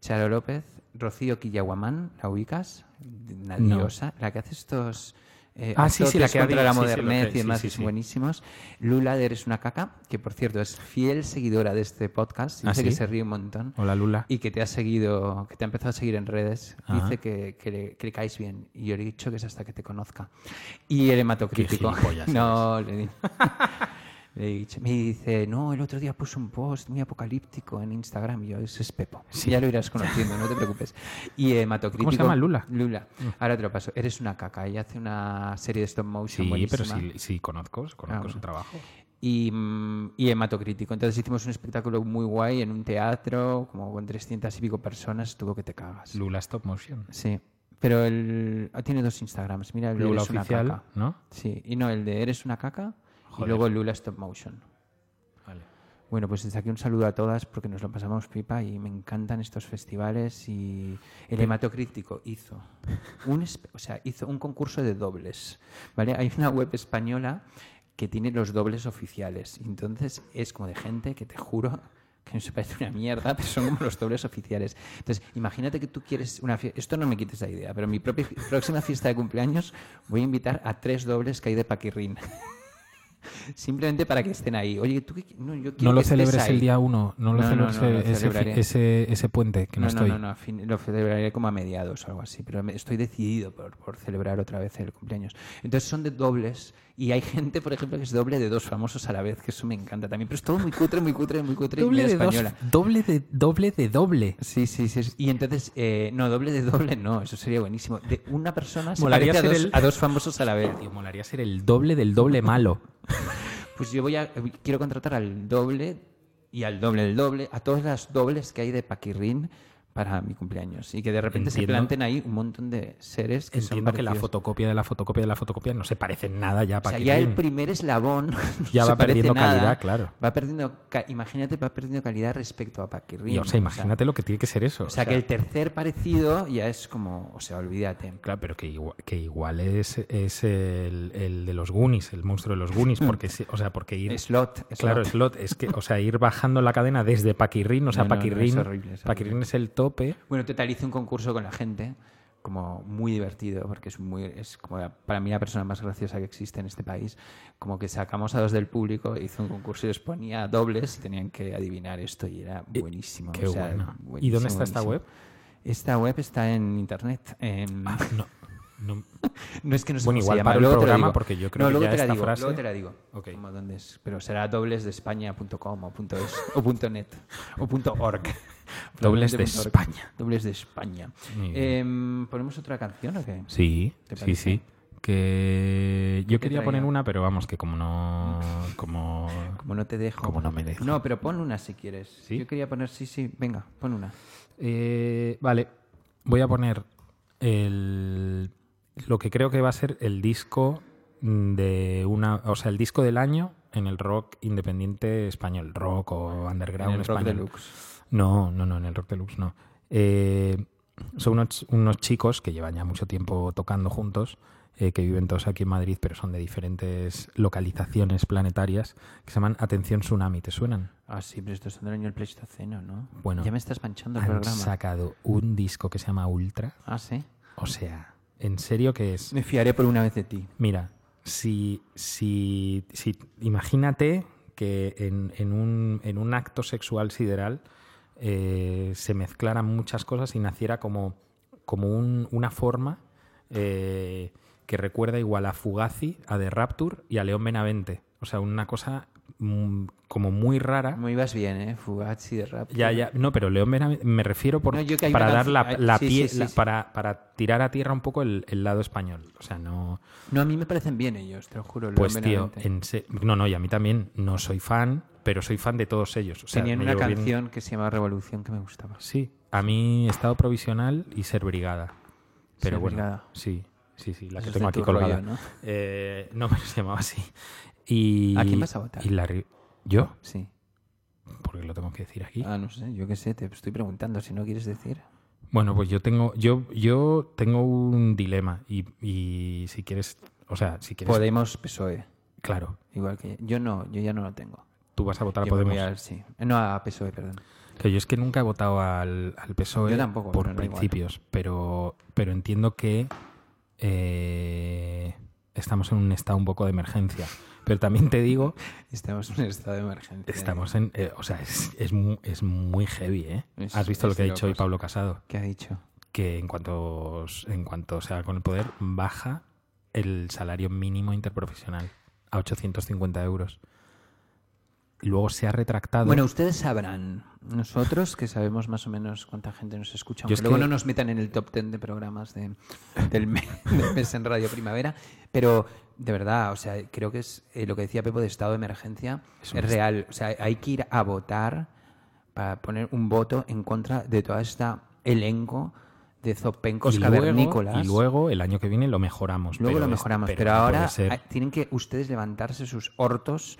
Charo López, Rocío Quillaguamán, ¿la ubicas? Una No. diosa, la que hace estos... eh, Ah, sí, sí, la que contra la sí, sí, lo modernez y demás, sí, buenísimos. Lula de Eres una caca, que por cierto es fiel seguidora de este podcast, ¿Ah, dice que se ríe un montón. Hola, Lula. Y que te ha seguido, que te ha empezado a seguir en redes. Ajá. Dice que, que le, que le caes bien. Y yo le he dicho que es hasta que te conozca. Y el hematocrítico. *laughs* No, le, *laughs* Me dice, no, el otro día puso un post muy apocalíptico en Instagram. Y yo, eso es Pepo. Ya lo irás conociendo, no te *laughs* preocupes. Y hematocrítico. ¿Cómo se llama, Lula? Lula. Ahora te lo paso. Eres una caca. Ella hace una serie de stop motion Sí, buenísima. pero sí, sí conozco, conozco Ah, su trabajo. Y, mm, y hematocrítico. Entonces hicimos un espectáculo muy guay en un teatro, como con 300 y pico personas, estuvo que te cagas. Lula Stop Motion. Sí, pero el, ah, tiene dos Instagrams. Mira, el de Lula una Oficial, caca. ¿no? Sí, y no, el de Eres una caca y Joder. luego Lula Stop Motion. Vale. Bueno, pues desde aquí un saludo a todas porque nos lo pasamos pipa y me encantan estos festivales y el hematocrítico hizo un, o sea, hizo un concurso de dobles, ¿vale? Hay una web española que tiene los dobles oficiales. y Entonces es como de gente que te juro que no se parece una mierda, pero son como los dobles oficiales. Entonces, imagínate que tú quieres una fiesta. Esto no me quites la idea, pero en mi propia próxima fiesta de cumpleaños voy a invitar a tres dobles que hay de Paquirrín. Simplemente para que estén ahí. Oye, tú qué no, yo No lo que celebres el día 1, no lo No, no, celebres no, ese, ese, ese puente que no, no, no, estoy. no, no, a fin- lo celebraré como a mediados o algo así, pero estoy decidido por, por celebrar otra vez el cumpleaños. Entonces son de dobles y hay gente, por ejemplo, que es doble de dos famosos a la vez, que eso me encanta también, pero es todo muy cutre, muy cutre, muy cutre y Doble muy de, dos, española. doble de doble de doble. Sí, sí, sí. Y entonces, eh, no, doble de doble no, eso sería buenísimo. De una persona se Molaría parece a dos, el- a dos famosos a la vez. Tío, molaría ser el doble del doble malo. Pues yo voy a, quiero contratar al doble y al doble del doble, a todas las dobles que hay de Paquirrín para mi cumpleaños. Y que de repente se planten ahí un montón de seres que son Entiendo que la fotocopia de la fotocopia de la fotocopia no se parece en nada ya O para sea, ya el primer eslabón *laughs* Ya va perdiendo nada. calidad, claro. Va perdiendo, imagínate, va perdiendo calidad respecto a Paquirrín. O sea, imagínate lo que tiene que ser eso. O sea, que el tercer parecido ya es como, o sea, olvídate. Claro, pero que igual, que igual es, es el, el de los Goonies, el monstruo de los Goonies, porque, se- o sea, porque ir... Slot, Claro, slot. es que, o sea, ir bajando la cadena desde Paquirrín, o sea, No, no, Paquirrín, es horrible, es horrible. Paquirrín es el tope. Bueno, total, hice un concurso con la gente, como muy divertido, porque es muy es como para mí la persona más graciosa que existe en este país. Como que sacamos a dos del público, hice un concurso y les ponía dobles y tenían que adivinar esto y era buenísimo. qué o sea. ¿Y dónde está esta web? Esta web está en internet. en- Ah, no, no- *laughs* No es que no sé Bueno, igual se llama. paro el luego programa porque yo creo no, que ya te la esta digo, frase- Luego te la digo. Como dónde es. Pero será doblesdeespaña.com o punto .es o punto .net o punto .org. *laughs* *laughs* Dobles de. España. Dobles de España. Em, ¿Ponemos otra canción o qué? Sí, ¿Te sí, sí. Que yo quería poner una, pero vamos, que como no... Como... *laughs* Como no te dejo. Como no me dejo. No, pero pon una si quieres. ¿Sí? Yo quería poner, sí, sí, venga, pon una. Eh, vale, voy a poner el, lo que creo que va a ser el disco de una, o sea, el disco del año en el rock independiente español, rock o underground En el rock español. deluxe. No, no, no, en el rock deluxe no. Eh, son unos, unos chicos que llevan ya mucho tiempo tocando juntos, eh, que viven todos aquí en Madrid, pero son de diferentes localizaciones planetarias, que se llaman Atención Tsunami. ¿Te suenan? Ah, sí, pero esto es del año del Pleistoceno, ¿no? Bueno, Ya me estás manchando el Han programa. sacado un disco que se llama Ultra. Ah, sí. O sea, en serio que es. Me fiaré por una vez de ti. Mira, si, si, si imagínate que en, en un, en un acto sexual sideral eh, se mezclaran muchas cosas y naciera como, como un- una forma eh, que recuerda igual a Fugazi, a The Rapture y a León Benavente. O sea, una cosa mm, como muy rara. Me ibas bien, ¿eh? Fugazi de rap. Ya, ya, no, pero León Benavente, me refiero por, No, para dar la, la sí, pie- sí, sí, la- sí. Para, para tirar a tierra un poco el, el lado español. O sea, no. No, a mí me parecen bien ellos, te lo juro. Pues León tío, Benavente. en se- no, no, y a mí también no soy fan, pero soy fan de todos ellos. O sea, Tenían una bien- canción que se llama Revolución que me gustaba. Sí, a mí Estado Provisional y Ser Brigada. Pero Ser bueno, Brigada. sí, sí, sí, la Eso que tengo aquí colgada. rollo, ¿no? Eh, no, pero se *laughs* llamaba así. Y, ¿A quién vas a votar? Y la ¿Yo? Sí. Porque lo tengo que decir aquí. Ah, no sé, yo qué sé, te estoy preguntando si no quieres decir. Bueno, pues yo tengo, yo, yo tengo un dilema y, y si quieres, o sea, si quieres, Podemos PSOE. claro, Igual que yo no, yo ya no lo tengo. Tú vas a votar Yo Podemos. sí. No, a PSOE, perdón. Que yo es que nunca he votado al, al PSOE Yo tampoco, por pero principios, pero, pero entiendo que eh, estamos en un estado un poco de emergencia. Pero también te digo, *laughs* Estamos en un estado de emergencia. estamos en, eh, o sea, es, es, mu- es muy heavy, ¿eh? Es- Has visto lo que ha dicho hoy. Pablo Casado, ¿Qué ha dicho? que en cuanto, en cuanto sea con el poder baja el salario mínimo interprofesional a 850 euros. Luego se ha retractado. Bueno, ustedes sabrán. Nosotros, que sabemos más o menos cuánta gente nos escucha, aunque es luego que- no nos metan en el top 10 de programas de, del, mes, del mes en Radio Primavera, pero de verdad, o sea, creo que es eh, lo que decía Pepo de estado de emergencia, es, real. O sea, hay que ir a votar para poner un voto en contra de toda esta elenco de zopencos y luego, cavernícolas. y luego el año que viene lo mejoramos. Luego pero lo mejoramos, pero, ahora ah, tienen que ustedes levantarse sus hortos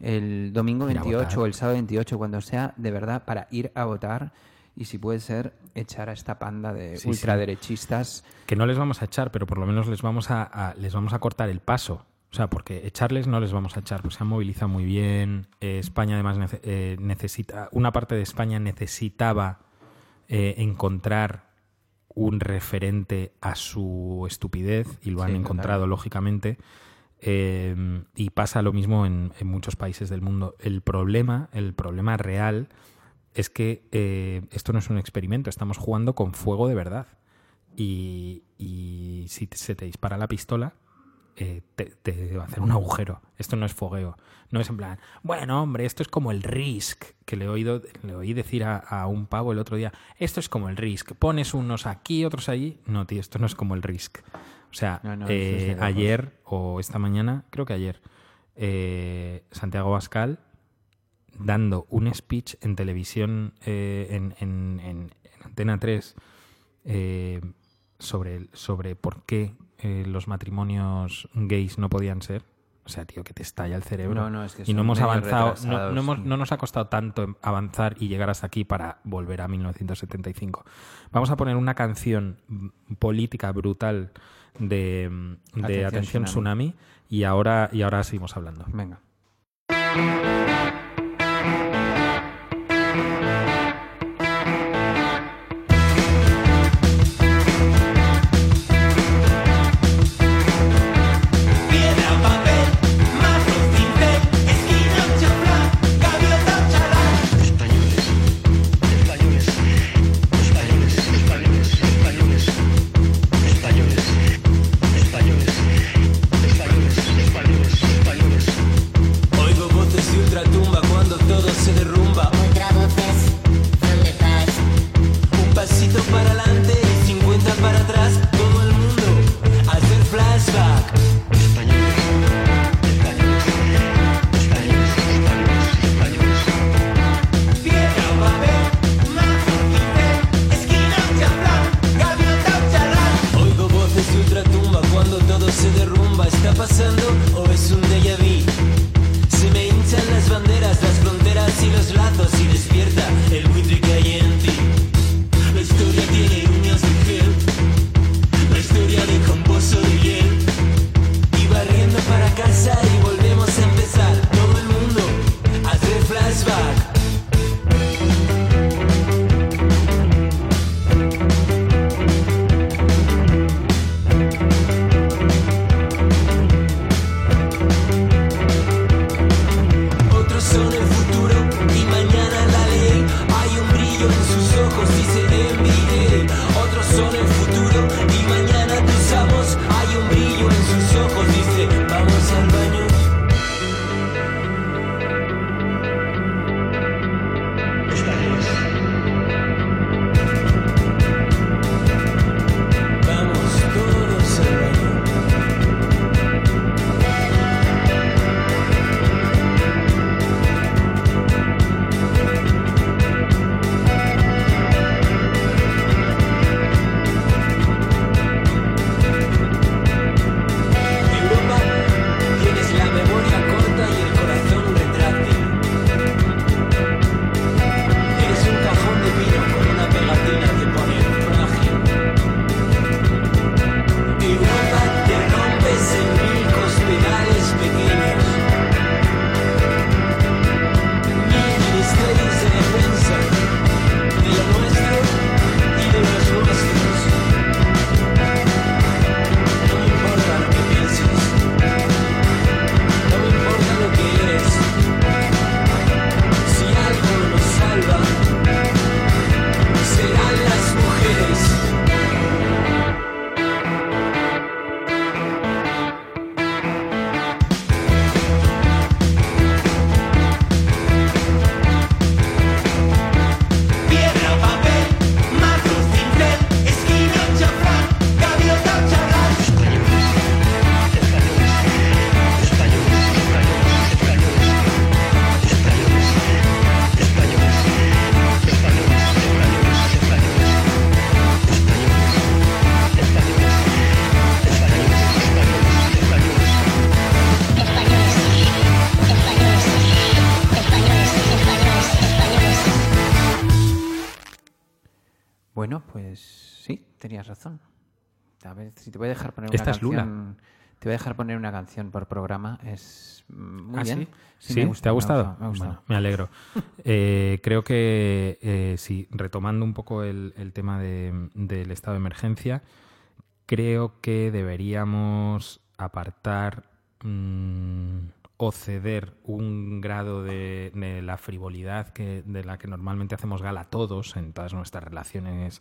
el domingo Ir a 28 votar. o el sábado 28, cuando sea, de verdad, para ir a votar y si puede ser, echar a esta panda de Sí, sí. ultraderechistas. que no les vamos a echar, pero por lo menos les vamos a, a- les vamos a cortar el paso. O sea, porque echarles no les vamos a echar, pues se han movilizado muy bien. Eh, España además nece- eh, necesita, una parte de España necesitaba eh, encontrar un referente a su estupidez y lo han encontrado lógicamente. Eh, y pasa lo mismo en, muchos países del mundo. El problema, el problema real es que eh, esto no es un experimento, estamos jugando con fuego de verdad. Y, si se te dispara la pistola, eh, te, te va a hacer un agujero. Esto no es fogueo. No es en plan, bueno, hombre, esto es como el Risk, que le he oído, le oí decir a, a un pavo el otro día, esto es como el Risk, pones unos aquí, otros allí. No, tío, esto no es como el Risk. O sea, No, no, eso eh, es ayer o esta mañana, creo que ayer, eh, Santiago Bascal dando un speech en televisión, eh, en, en- en- en Antena 3, eh, sobre, sobre por qué eh, los matrimonios gays no podían ser. O sea, tío, que te estalla el cerebro. No, no, es que y no hemos avanzado, no, hemos- no nos ha costado tanto avanzar y llegar hasta aquí para volver a 1975. Vamos a poner una canción política brutal de, de Atención, Atención Tsunami. Tsunami y ahora, y ahora seguimos hablando. Venga. Voy a dejar poner una canción por programa. Es mm, muy ¿Ah, bien. sí? Sí, ¿Sí? me gusta, ¿Te ha me gustado? gusta, me. Bueno, me alegro. *laughs* Eh, creo que, eh, sí, retomando un poco el, el tema de- del estado de emergencia, creo que deberíamos apartar mm, o ceder un grado de, de la frivolidad que, de la que normalmente hacemos gala todos en todas nuestras relaciones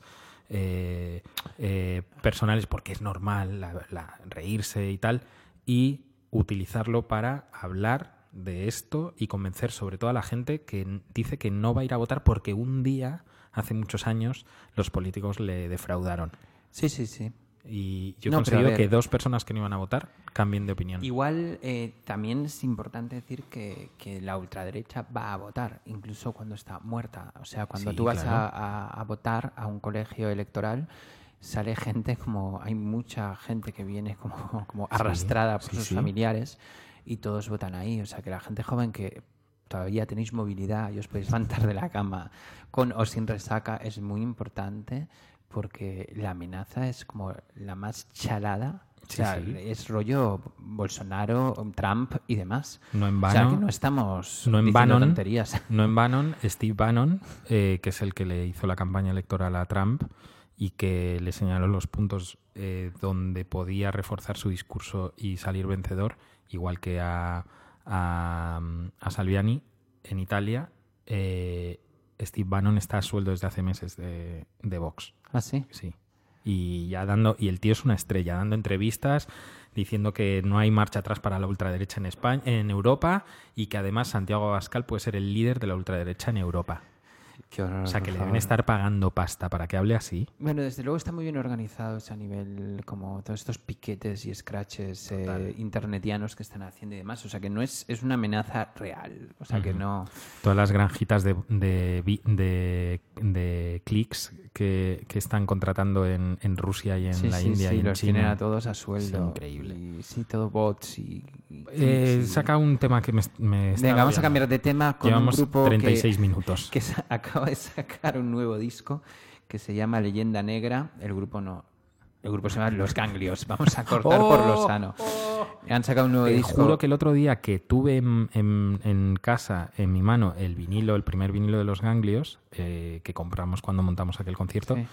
eh, eh, personales, porque es normal la- la- reírse y tal, y utilizarlo para hablar de esto y convencer sobre todo a la gente que dice que no va a ir a votar porque un día, hace muchos años, los políticos le defraudaron. Sí, sí, sí. Y yo he No, conseguido que dos personas que no iban a votar cambien de opinión. Igual eh, también es importante decir que, que la ultraderecha va a votar, incluso cuando está muerta. O sea, cuando Sí, tú vas claro. a, a- a votar a un colegio electoral, sale gente como. Hay mucha gente que viene como, como arrastrada por sí, sus sí. familiares y todos votan ahí. O sea, que la gente joven que todavía tenéis movilidad y os podéis levantar de la cama con o sin resaca es muy importante porque la amenaza es como la más chalada. O sea, sí. es rollo Bolsonaro, Trump y demás. No en O sea, vano, que no estamos no en Bannon, tonterías. *laughs* no en Bannon, Steve Bannon, eh, que es el que le hizo la campaña electoral a Trump y que le señaló los puntos eh, donde podía reforzar su discurso y salir vencedor, igual que a, a, a Salviani en Italia. eh, Steve Bannon está a sueldo desde hace meses de, de Vox. ¿Ah, sí? Sí. Y ya dando, y el tío es una estrella, dando entrevistas, diciendo que no hay marcha atrás para la ultraderecha en España, en Europa, y que además Santiago Abascal puede ser el líder de la ultraderecha en Europa. Qué horror, O sea que le deben estar pagando pasta para que hable así. Bueno, desde luego está muy bien organizados a nivel como todos estos piquetes y scratches eh, internetianos que están haciendo y demás. O sea que no es, es una amenaza real. O sea que no... Todas las granjitas de, de, de, de clics que, que están contratando en, en Rusia y en sí, la sí, India sí, y en los China. tienen a todos a sueldo. increíble. Y sí, todo bots y... y Eh, saca un tema que me, me está Venga, vamos a cambiar de tema con Llevamos un grupo 36 que, minutos. que sa- acaba de sacar un nuevo disco que se llama Leyenda Negra. El grupo no. El grupo se llama Los Ganglios. Vamos a cortar por lo sano. Han sacado un nuevo Te disco. juro que el otro día que tuve en, en- en casa, en mi mano, el vinilo, el primer vinilo de los ganglios, eh, que compramos cuando montamos aquel concierto, Sí.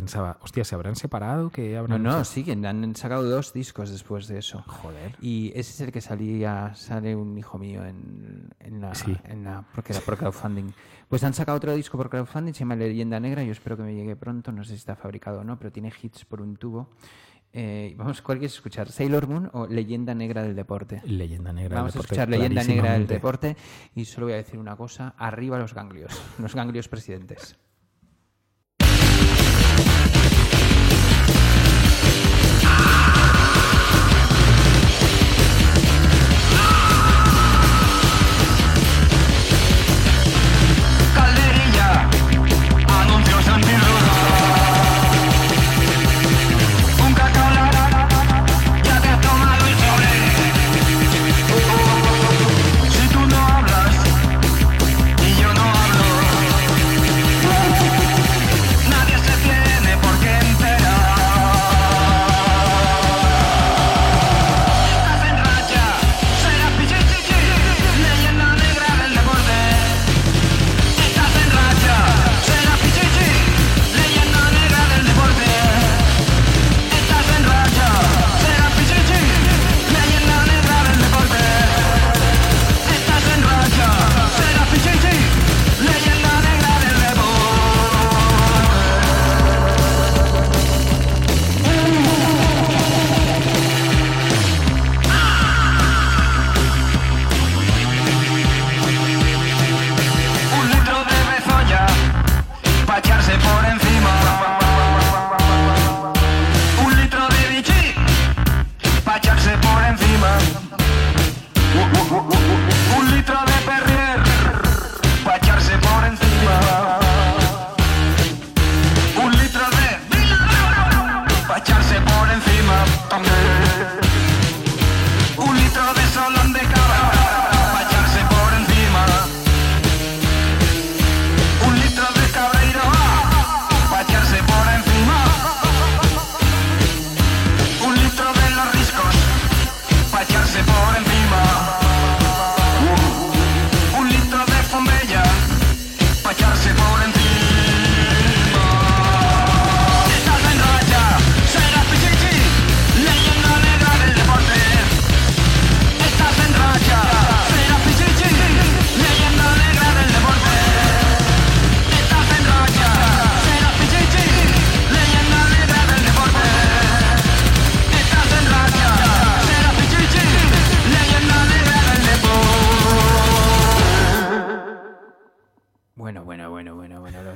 Pensaba, hostia, ¿se habrán separado? ¿Qué No, habrán no, hecho?". siguen. Han sacado dos discos después de eso. Joder. Y ese es el que salía, sale un hijo mío en, en la, Sí. en la- porque era por crowdfunding. Pues han sacado otro disco por crowdfunding, se llama Leyenda Negra, yo espero que me llegue pronto, no sé si está fabricado o no, pero tiene hits por un tubo. Eh, vamos, ¿cuál quieres escuchar? ¿Sailor Moon o Leyenda Negra del Deporte? Leyenda negra. Vamos del a deporte, escuchar Leyenda Negra del. Deporte y solo voy a decir una cosa, arriba los ganglios, los ganglios presidentes.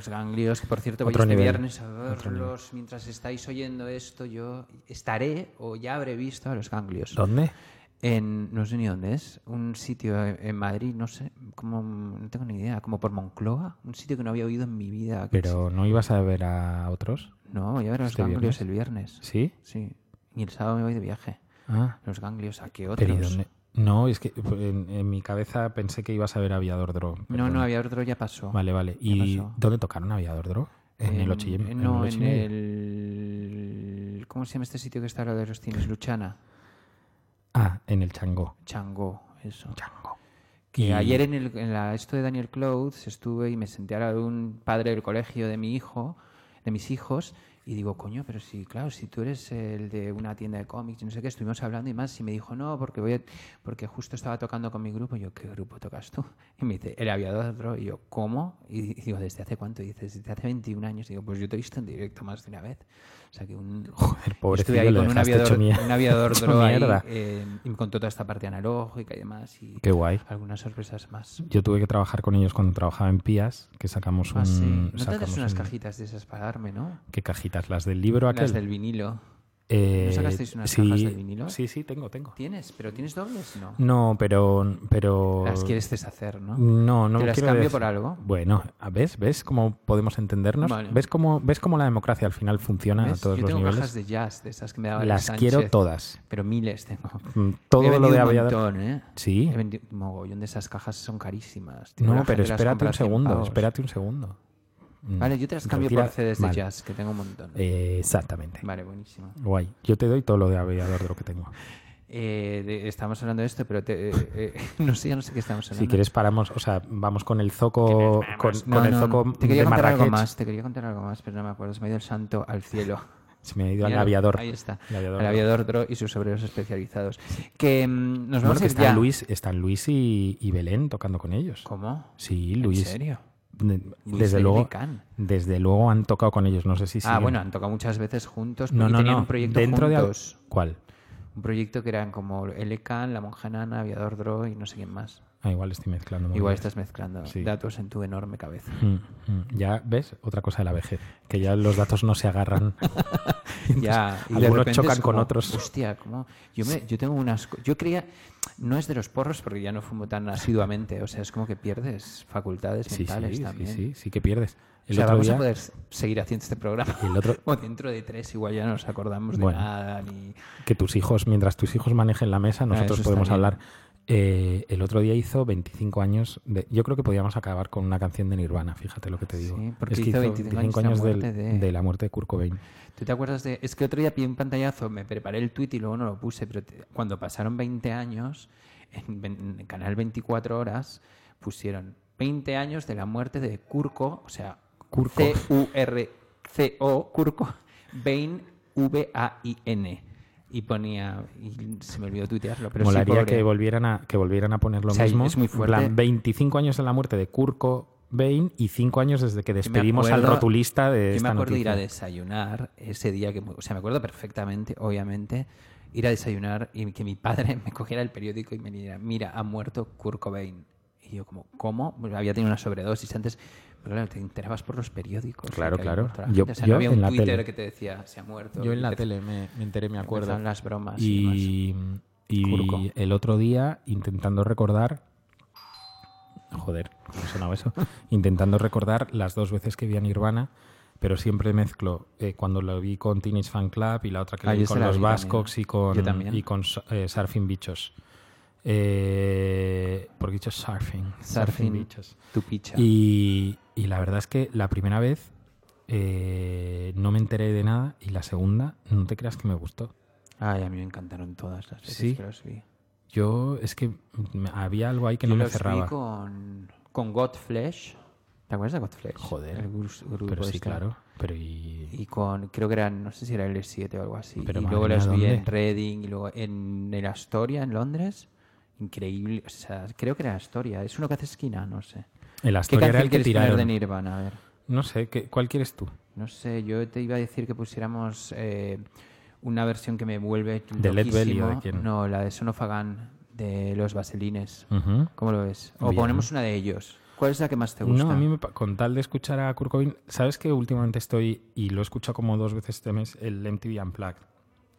Ganglios, que por cierto voy Otro este nivel, viernes a verlos. Mientras estáis oyendo esto, yo estaré o ya habré visto a los ganglios. ¿Dónde? En, no sé ni dónde es, un sitio en Madrid, no sé, como, no tengo ni idea, como por Moncloa, un sitio que no había oído en mi vida. Pero ¿no ibas a ver a otros? No, voy a ver a los ¿Este ganglios viernes? el viernes. ¿Sí? Sí, y el sábado me voy de viaje. Ah, Los ganglios, ¿a qué otros? pero ¿y dónde? No, es que en, en mi cabeza pensé que ibas a ver Aviador Dro. No, no, había otro, ya pasó. Vale, vale. ¿Y dónde tocaron Aviador Dro? En, el 8 y En- en, No, el ocho en y medio? el... ¿Cómo se llama este sitio que está al lado de los cines? Luchana. Ah, en el Changó. Changó, eso. Chango. Que Y- ayer en, el, en la, esto de Daniel Clothes estuve y me senté al lado de un padre del colegio de mi hijo, de mis hijos, y digo, coño, pero si, claro, si tú eres el de una tienda de cómics no sé qué, estuvimos hablando y más, y me dijo, no, porque voy a- porque justo estaba tocando con mi grupo, y yo, ¿qué grupo tocas tú? Y me dice, el aviador, Dro", y yo, ¿cómo? Y digo, ¿desde hace cuánto? Y dice, desde hace 21 años, y digo, pues yo te he visto en directo más de una vez. O sea que un... *laughs* Joder, pobrecillo, Estuve ahí con un aviador, un aviador *laughs* Dro ahí, eh, y me contó toda esta parte analógica y demás, y Qué guay. algunas sorpresas más. Yo tuve que trabajar con ellos cuando trabajaba en Pías, que sacamos un... Ah, sí. No sacamos tendrás unas un- cajitas de esas para darme, ¿no? ¿Qué cajitas? ¿Las del libro aquel? Las del vinilo. Eh, ¿No sacasteis unas sí, cajas de vinilo? Sí, sí, tengo, tengo. ¿Tienes? ¿Pero tienes dobles? No. No, pero... pero... Las quieres deshacer, ¿no? No, no ¿Te las cambio por algo? Bueno, ¿ves? ¿Ves cómo podemos entendernos? Vale. ¿Ves cómo, ¿Ves cómo la democracia al final funciona ¿Ves? a todos Yo los tengo niveles? cajas de jazz, de esas que me daba Las Sánchez, quiero todas. Pero miles tengo. Mm, He Todo lo de un aviador. montón, ¿eh? Sí. He vendido un mogollón de esas cajas, son carísimas. No, pero espérate un a 100 segundo, espérate un segundo. Mm, Vale, yo te las cambio retira- por CDs de Vale. jazz, que tengo un montón. Eh, exactamente. Vale, buenísimo. Guay. Yo te doy todo lo de aviador de lo que tengo. Eh, de- estamos hablando de esto, pero te- eh, eh, *laughs* no sé, ya no sé qué estamos hablando. Si quieres paramos, o sea, vamos con el zoco, con, No, con el no, zoco no. Te quería de contar algo Marrakech. más, te quería contar algo más, pero no me acuerdo. Se me ha ido el santo al cielo. *laughs* Se me ha ido al aviador. Ahí está. El aviador. El aviador Dro y sus obreros especializados. Que mm, nos Bueno, vamos que a ir están ya. Luis, están Luis y, y Belén tocando con ellos. ¿Cómo? Sí, ¿En Luis. serio? De- desde luego, desde luego han tocado con ellos. No sé si Ah, siguen. bueno, han tocado muchas veces juntos. no, no, tenían no. un proyecto Dentro de juntos. ¿Cuál? Un proyecto que eran como Elecan, La Monja Nana, Aviador Dro y no sé quién más. Ah, igual estoy mezclando. Igual bien. estás mezclando Sí. datos en tu enorme cabeza. Mm, mm. Ya ves, otra cosa de la vejez, que ya los datos no se agarran. *laughs* *laughs* Ya, y algunos chocan con otros. Hostia, como yo me, yo tengo unas, yo creía, no es de los porros porque ya no fumo tan asiduamente, o sea, es como que pierdes facultades Sí, mentales sí, sí, también. sí, sí que pierdes. El o sea, otro vamos día, a poder seguir haciendo este programa. el otro- *laughs* o dentro de tres igual ya no nos acordamos Bueno. de nada ni que tus hijos, mientras tus hijos manejen la mesa, nosotros Ah, está podemos bien. Eh, el otro día hizo 25 años. De, yo creo que podíamos acabar con una canción de Nirvana, fíjate lo que te digo. Sí, porque es que hizo hizo 25 años de la del- muerte de- de la muerte de Kurt Cobain. ¿Tú te acuerdas de.? Es que otro día pillé un pantallazo, me preparé el tweet y luego no lo puse, pero te- cuando pasaron 20 años, en, en Canal 24 Horas pusieron 20 años de la muerte de Kurko, o sea. C-U-R-C-O, Kurko, Bain, V-A-I-N. Y ponía. Y se me olvidó tuitearlo, pero sí, Molaría pobre. que volvieran a que volvieran a poner lo O sea, mismo. es muy En fuerte. plan, 25 años de la muerte de Kurt Cobain y 5 años desde que despedimos al acuerdo- rotulista de Yo esta me acuerdo de ir a noticia. desayunar ese día, que, o sea, me acuerdo perfectamente, obviamente, ir a desayunar y que mi padre *laughs* me cogiera el periódico y me dijera, mira, ha muerto Kurt Cobain. Y yo como, ¿cómo? Había tenido una sobredosis antes, pero claro, te enterabas por los periódicos. Claro, claro. Yo-. O sea, yo no había en un la Twitter tele. que te decía, se ha muerto. Yo en la te- tele me, me enteré, me acuerdo. empezaron las bromas y, Y, Kurko. y el otro día, intentando recordar. Joder, ¿cómo sonaba eso? *laughs* intentando recordar las dos veces que vi a Nirvana, pero siempre mezclo eh, cuando lo vi con Teenage Fan Club y la otra que Ah, vi con los vi Bascocks y con, y con eh, Surfing Bichos. Eh, porque he dicho surfing. Surfing. Bichos. tu picha. Y, y la verdad es que la primera vez eh, no me enteré de nada y la segunda no te creas que me gustó. Ay, a mí me encantaron todas las veces Sí. que los vi. Yo es que había algo ahí que Yo no me los vi cerraba. con, con Godflesh. ¿Te acuerdas de Godflesh? Joder. El grupo Pero sí, este. claro. Pero y... Y con, creo que eran, no sé si era el 7 o algo así. Pero y luego los vi en. Reading y luego en el Astoria, en Londres. Increíble. O sea, creo que era Astoria. Es uno que hace esquina, no sé. El ¿Qué Astoria era el que tiraron. de Nirvana? A ver. No sé, ¿qué, ¿cuál quieres tú? No sé, yo te iba a decir que pusiéramos eh, una versión que me vuelve ¿De Led Belly o de quién? No, la de Sonofagan de los Vaselines. ¿Cómo lo ves? O Bien. ponemos una de ellos. ¿Cuál es la que más te gusta? No, a mí me, con tal de escuchar a Kurt Cobain, ¿sabes que últimamente estoy, y lo he escuchado como dos veces este mes, el MTV Unplugged?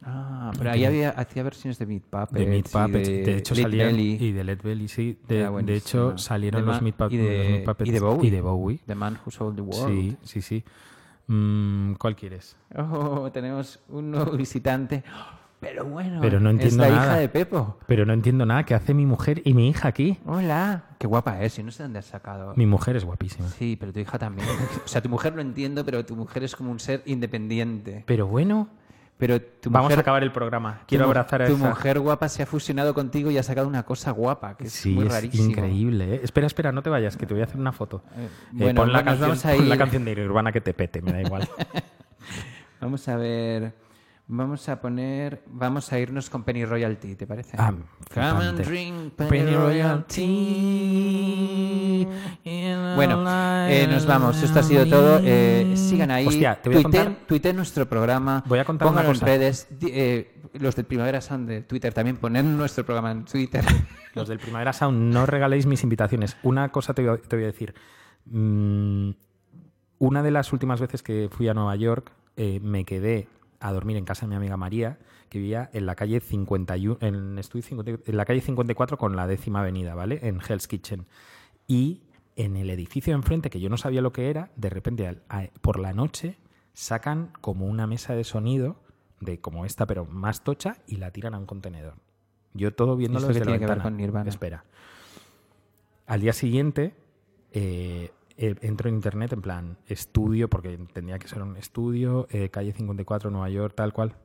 Ah, pero ahí había, hacía versiones de Meat Puppets. De Meat Puppets. De, hecho, Lead salieron. Belly, Y de Led Belly, sí. De, de hecho, salieron De los Meat, Pup- y de- los Meat Puppets. y de Bowie. Y de Bowie. The Man Who Sold the World. Sí, sí, sí. Mm, ¿Cuál quieres? Oh, tenemos un nuevo visitante. Pero bueno, Pero no entiendo es la nada. hija de Pepo. Pero no entiendo nada. ¿Qué hace mi mujer y mi hija aquí? Hola. Qué guapa es, yo no sé dónde has sacado. Mi mujer es guapísima. Sí, pero tu hija también. O sea, tu mujer lo entiendo, pero tu mujer es como un ser independiente. Pero bueno, Pero tu vamos mujer, a acabar el programa. tu Quiero mu- abrazar a Tu esa... mujer guapa se ha fusionado contigo y ha sacado una cosa guapa, que es Sí, muy es rarísimo. increíble. ¿eh? Espera, espera, no te vayas, que te voy a hacer una foto. Eh, Eh, bueno, pon, la bueno, canción, vamos a pon la ir. canción de Nirvana que te pete, me da igual. *laughs* Vamos a ver. Vamos a poner. Vamos a irnos con Penny Royalty, ¿te parece? Ah, Come and drink Penny, Penny Royalty. Royalty. Bueno, eh, nos vamos. Esto ha sido todo. Eh, sigan ahí. Hostia, te voy a contar- nuestro programa. Voy a contar Pónganlo una cosa. en redes. Eh, los del Primavera Sound de Twitter también ponen nuestro programa en Twitter. *laughs* Los del Primavera Sound, no regaléis mis invitaciones. Una cosa te voy a, te voy a decir. Mm, una de las últimas veces que fui a Nueva York, me quedé a dormir en casa de mi amiga María, que vivía en la calle 51, en, estudio 50 en la calle 54 con la décima avenida, ¿vale? En Hell's Kitchen. Y en el edificio de enfrente, que yo no sabía lo que era, de repente por la noche sacan como una mesa de sonido de como esta, pero más tocha, y la tiran a un contenedor. Yo todo viéndolo ¿Esto qué desde la que ver ventana. con Nirvana? Espera. Al día siguiente eh, eh, entro en internet en plan estudio, porque tendría que ser un estudio, eh, calle 54, Nueva York, tal cual.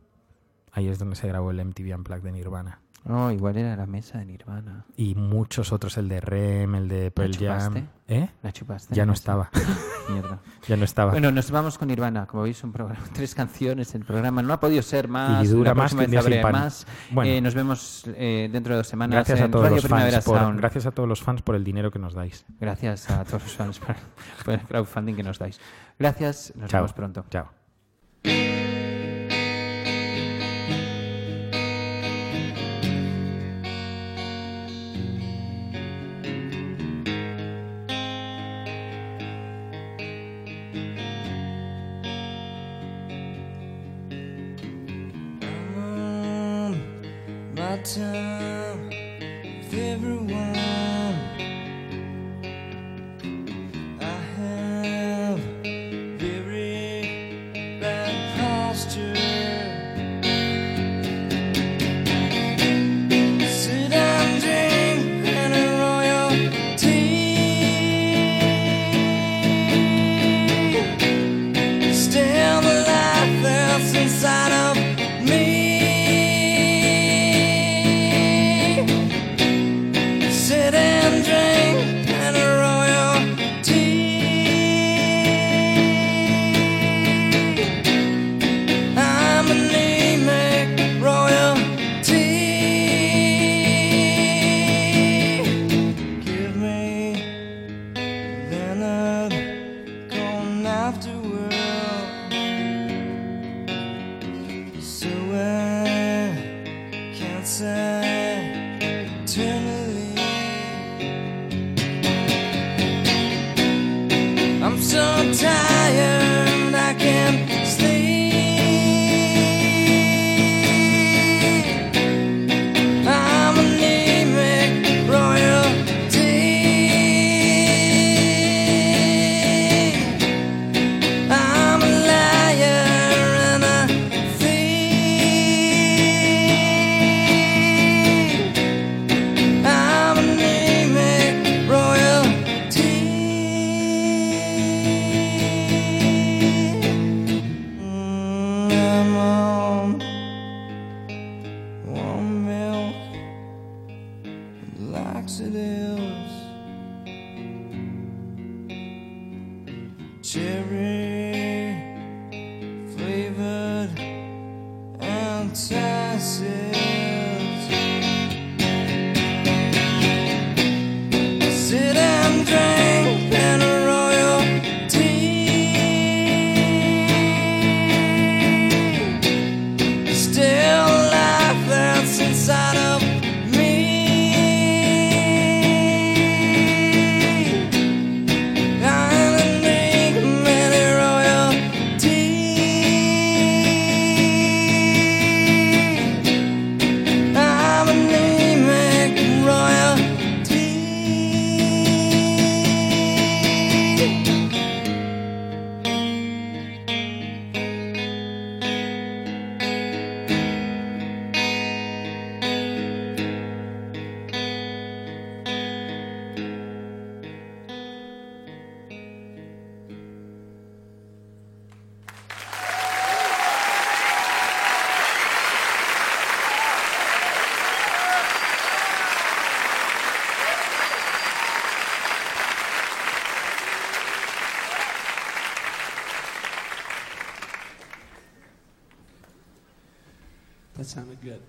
Ahí es donde se grabó el MTV Unplugged de Nirvana. Oh, igual era la mesa de Nirvana. Y muchos otros, el de Rem, el de Pearl chupaste? Jam. ¿Eh? ¿La chupaste? Ya no estaba. *laughs* Mierda. Ya no estaba. Bueno, nos vamos con Nirvana. Como veis, un programa, *laughs* tres canciones el programa. No ha podido ser más. Y dura La más que más. Bueno. Eh, nos vemos eh, dentro de dos semanas gracias a en todos Radio los Primavera fans por, gracias a todos los fans por el dinero que nos dais. Gracias a todos los fans por, por el crowdfunding que nos dais. Gracias. Nos Chao. vemos pronto. Chao. Good.